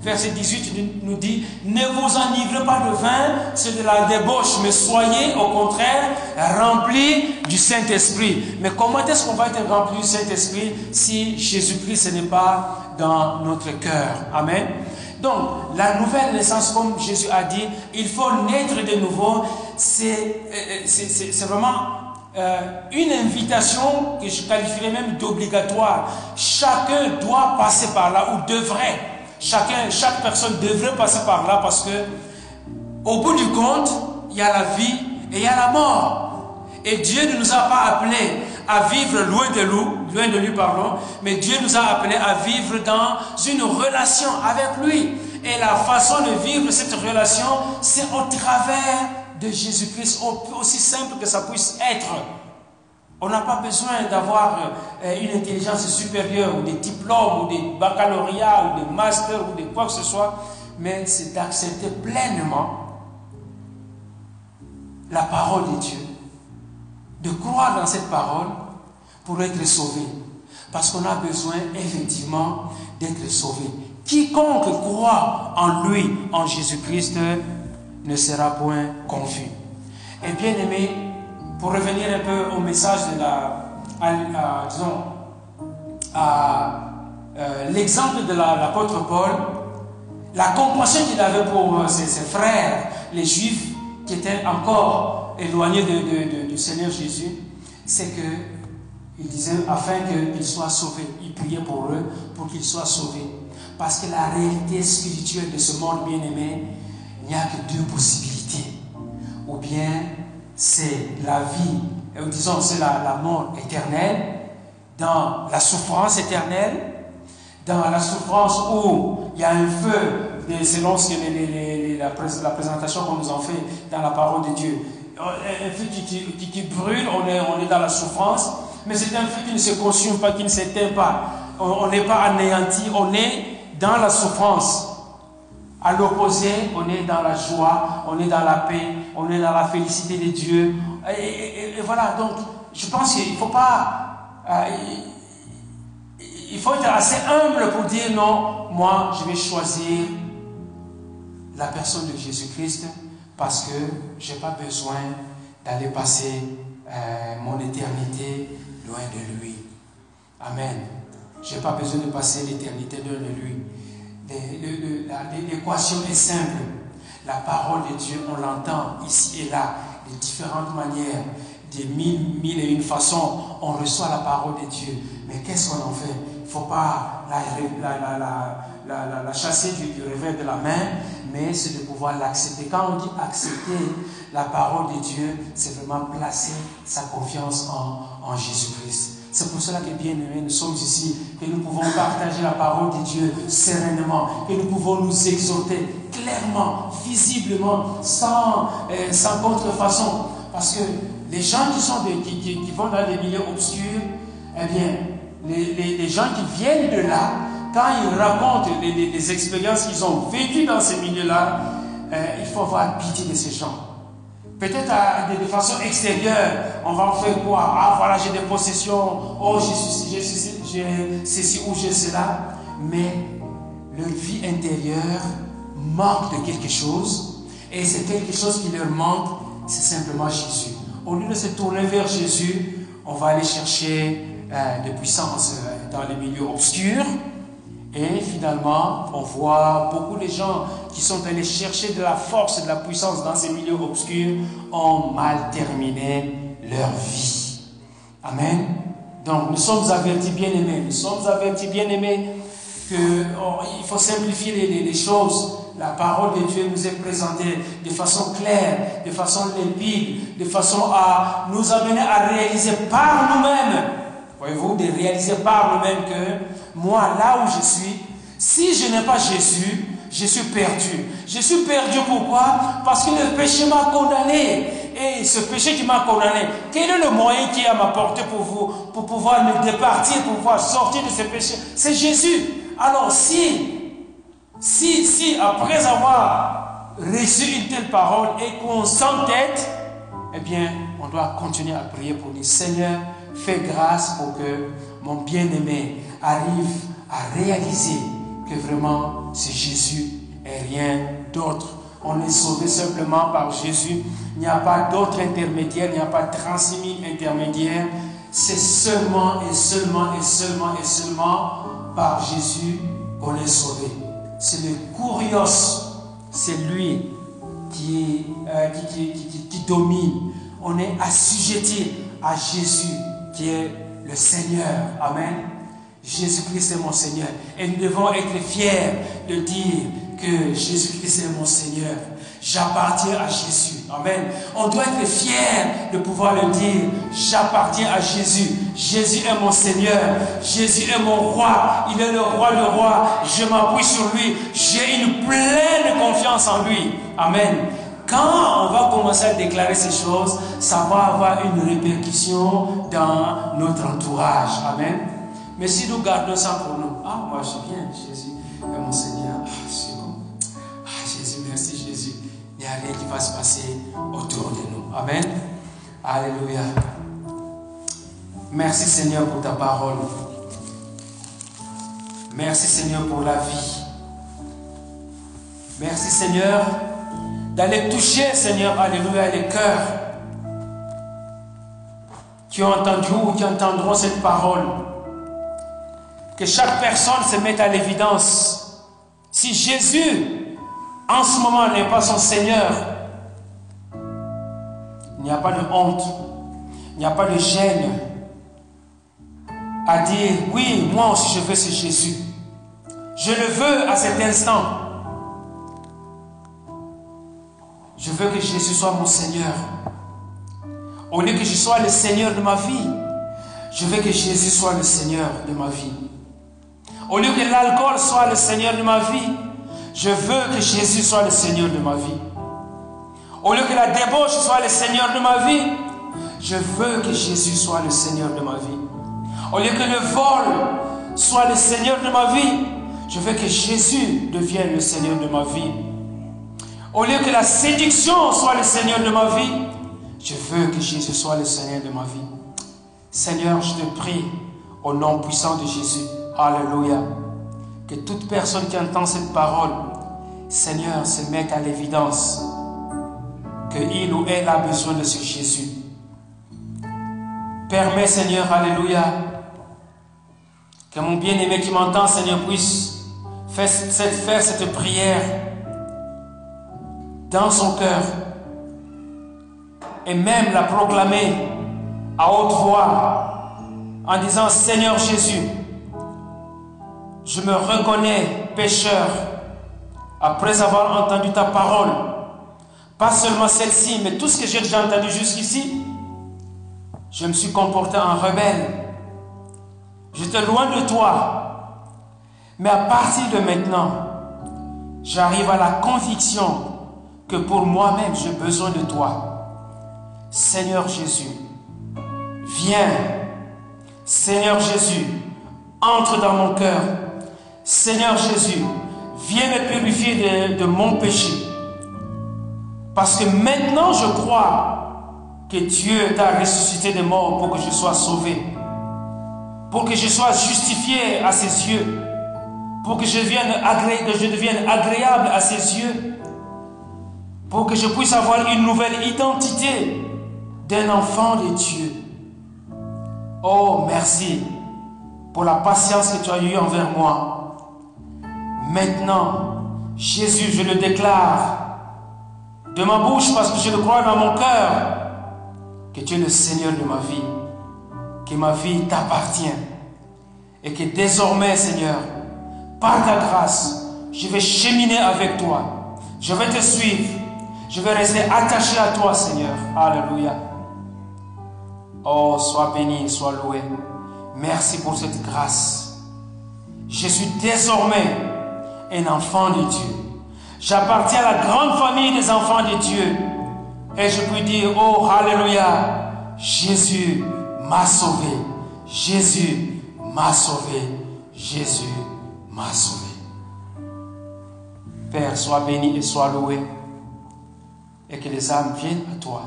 verset 18 nous dit, ne vous enivrez pas de vin, c'est de la débauche, mais soyez au contraire remplis du Saint-Esprit. Mais comment est-ce qu'on va être rempli du Saint-Esprit si Jésus-Christ n'est pas dans notre cœur? Amen. Donc, la nouvelle naissance, comme Jésus a dit, il faut naître de nouveau. C'est euh, vraiment euh, une invitation que je qualifierais même d'obligatoire. Chacun doit passer par là ou devrait. Chacun, chaque personne devrait passer par là parce que, au bout du compte, il y a la vie et il y a la mort. Et Dieu ne nous a pas appelés à vivre loin de lui, loin de lui, pardon, mais Dieu nous a appelés à vivre dans une relation avec lui. Et la façon de vivre cette relation, c'est au travers de Jésus-Christ, aussi simple que ça puisse être. On n'a pas besoin d'avoir euh, une intelligence supérieure ou des diplômes ou des baccalauréats ou des masters ou de quoi que ce soit, mais c'est d'accepter pleinement la parole de Dieu de croire dans cette parole pour être sauvé. Parce qu'on a besoin effectivement d'être sauvé. Quiconque croit en lui, en Jésus-Christ, ne sera point confus. Et bien aimé, pour revenir un peu au message de la, à, disons, à euh, l'exemple de l'apôtre Paul, la compassion qu'il avait pour euh, ses, frères, les juifs, qui étaient encore éloignés de, du Seigneur Jésus, c'est que il disait afin qu'ils soient sauvés. Il priait pour eux pour qu'ils soient sauvés. Parce que la réalité spirituelle de ce monde bien-aimé il n'y a que deux possibilités. Ou bien c'est la vie, ou disons c'est la, mort éternelle, dans la souffrance éternelle, dans la souffrance où il y a un feu, selon ce que la, présentation qu'on nous en fait dans la parole de Dieu. Un feu qui, brûle, on est, on est dans la souffrance, mais c'est un feu qui ne se consume pas, qui ne s'éteint pas. On n'est pas anéanti, on est dans la souffrance. À l'opposé, on est dans la joie, on est dans la paix, on est dans la félicité de Dieu. Et, voilà, donc je pense qu'il ne faut pas... Euh, il faut être assez humble pour dire non, moi je vais choisir la personne de Jésus-Christ parce que je n'ai pas besoin d'aller passer euh, mon éternité loin de lui. Amen. Je n'ai pas besoin de passer l'éternité loin de lui. L'équation est simple. La parole de Dieu, on l'entend ici et là, de différentes manières, de mille, et une façons. On reçoit la parole de Dieu. Mais qu'est-ce qu'on en fait? Il ne faut pas la, chasser du, revers de la main, mais c'est de pouvoir l'accepter. Quand on dit accepter la parole de Dieu, c'est vraiment placer sa confiance en, en Jésus-Christ. C'est pour cela que, bien aimés, nous sommes ici, que nous pouvons partager la parole de Dieu sereinement, que nous pouvons nous exhorter clairement, visiblement, sans, euh, sans contrefaçon. Parce que les gens qui, sont qui, vont dans des milieux obscurs, eh bien, les, les, les gens qui viennent de là, quand ils racontent les, expériences qu'ils ont vécues dans ces milieux-là, euh, il faut avoir pitié de ces gens. Peut-être de, façon extérieure, on va faire quoi? Ah voilà, j'ai des possessions, oh j'ai ceci ou j'ai cela. Mais leur vie intérieure manque de quelque chose. Et c'est quelque chose qui leur manque, c'est simplement Jésus. Au lieu de se tourner vers Jésus, on va aller chercher euh, des puissances euh, dans les milieux obscurs. Et finalement, on voit beaucoup de gens qui sont allés chercher de la force et de la puissance dans ces milieux obscurs ont mal terminé leur vie. Amen. Donc nous sommes avertis bien aimés, nous sommes avertis bien aimés qu'il oh, faut simplifier les, choses. La parole de Dieu nous est présentée de façon claire, de façon limpide, de façon à nous amener à réaliser par nous-mêmes, voyez-vous, de réaliser par nous-mêmes que moi, là où je suis, si je n'ai pas Jésus, je suis perdu. Je suis perdu pourquoi? Parce que le péché m'a condamné. Et ce péché qui m'a condamné, quel est le moyen qui est à ma portée pour vous, pour pouvoir me départir, pour pouvoir sortir de ce péché? C'est Jésus. Alors si, si, si, après avoir reçu une telle parole et qu'on s'entête, eh bien, on doit continuer à prier pour lui. Seigneur, fais grâce pour que mon bien-aimé arrive à réaliser que vraiment c'est Jésus et rien d'autre. On est sauvé simplement par Jésus. Il n'y a pas d'autre intermédiaire, il n'y a pas 36 000 intermédiaires. C'est seulement et seulement et seulement et seulement par Jésus qu'on est sauvé. C'est le Kurios, c'est lui qui, euh, qui domine. On est assujetti à Jésus qui est le Seigneur. Amen. Jésus-Christ est mon Seigneur. Et nous devons être fiers de dire que Jésus-Christ est mon Seigneur. J'appartiens à Jésus. Amen. On doit être fiers de pouvoir le dire. J'appartiens à Jésus. Jésus est mon Seigneur. Jésus est mon roi. Il est le roi le roi. Je m'appuie sur lui. J'ai une pleine confiance en lui. Amen. Quand on va commencer à déclarer ces choses, ça va avoir une répercussion dans notre entourage. Amen. Mais si nous gardons ça pour nous, ah, moi je viens, Jésus est mon Seigneur, qui va se passer autour de nous. Amen. Alléluia. Merci Seigneur pour ta parole. Merci Seigneur pour la vie. Merci Seigneur d'aller toucher Seigneur, Alléluia, les cœurs qui ont entendu ou qui entendront cette parole. Que chaque personne se mette à l'évidence. Si Jésus, en ce moment, n'est pas son Seigneur, il n'y a pas de honte, il n'y a pas de gêne à dire, oui, moi aussi je veux ce Jésus. Je le veux à cet instant. Je veux que Jésus soit mon Seigneur. Au lieu que je sois le Seigneur de ma vie, je veux que Jésus soit le Seigneur de ma vie. Au lieu que l'alcool soit le Seigneur de ma vie, je veux que Jésus soit le Seigneur de ma vie. Au lieu que la débauche soit le Seigneur de ma vie, je veux que Jésus soit le Seigneur de ma vie. Au lieu que le vol soit le Seigneur de ma vie, je veux que Jésus devienne le Seigneur de ma vie. Au lieu que la séduction soit le Seigneur de ma vie, je veux que Jésus soit le Seigneur de ma vie. Seigneur, je te prie au nom puissant de Jésus. Alléluia. Que toute personne qui entend cette parole, Seigneur, se mette à l'évidence qu'il ou elle a besoin de ce Jésus. Permets, Seigneur, Alléluia, que mon bien-aimé qui m'entend, Seigneur, puisse faire cette, faire cette prière dans son cœur et même la proclamer à haute voix en disant Seigneur Jésus, je me reconnais pécheur après avoir entendu ta parole. Pas seulement celle-ci, mais tout ce que j'ai déjà entendu jusqu'ici. Je me suis comporté en rebelle. J'étais loin de toi. Mais à partir de maintenant, j'arrive à la conviction que pour moi-même, j'ai besoin de toi. Seigneur Jésus, viens. Seigneur Jésus, entre dans mon cœur. Seigneur Jésus, viens me purifier de, mon péché. Parce que maintenant, je crois que Dieu t'a ressuscité des morts pour que je sois sauvé. Pour que je sois justifié à ses yeux. Pour que je, que je devienne agréable à ses yeux. Pour que je puisse avoir une nouvelle identité d'un enfant de Dieu. Oh, merci pour la patience que tu as eue envers moi. Maintenant, Jésus, je le déclare de ma bouche parce que je le crois dans mon cœur que tu es le Seigneur de ma vie, que ma vie t'appartient et que désormais, Seigneur, par ta grâce, je vais cheminer avec toi. Je vais te suivre. Je vais rester attaché à toi, Seigneur. Alléluia. Oh, sois béni, sois loué. Merci pour cette grâce. Je suis désormais un enfant de Dieu. J'appartiens à la grande famille des enfants de Dieu. Et je peux dire, oh, Alléluia, Jésus m'a sauvé. Jésus m'a sauvé. Jésus m'a sauvé. Père, sois béni et sois loué. Et que les âmes viennent à toi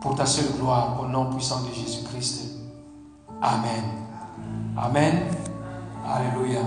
pour ta seule gloire au nom puissant de Jésus-Christ. Amen. Amen. Alléluia.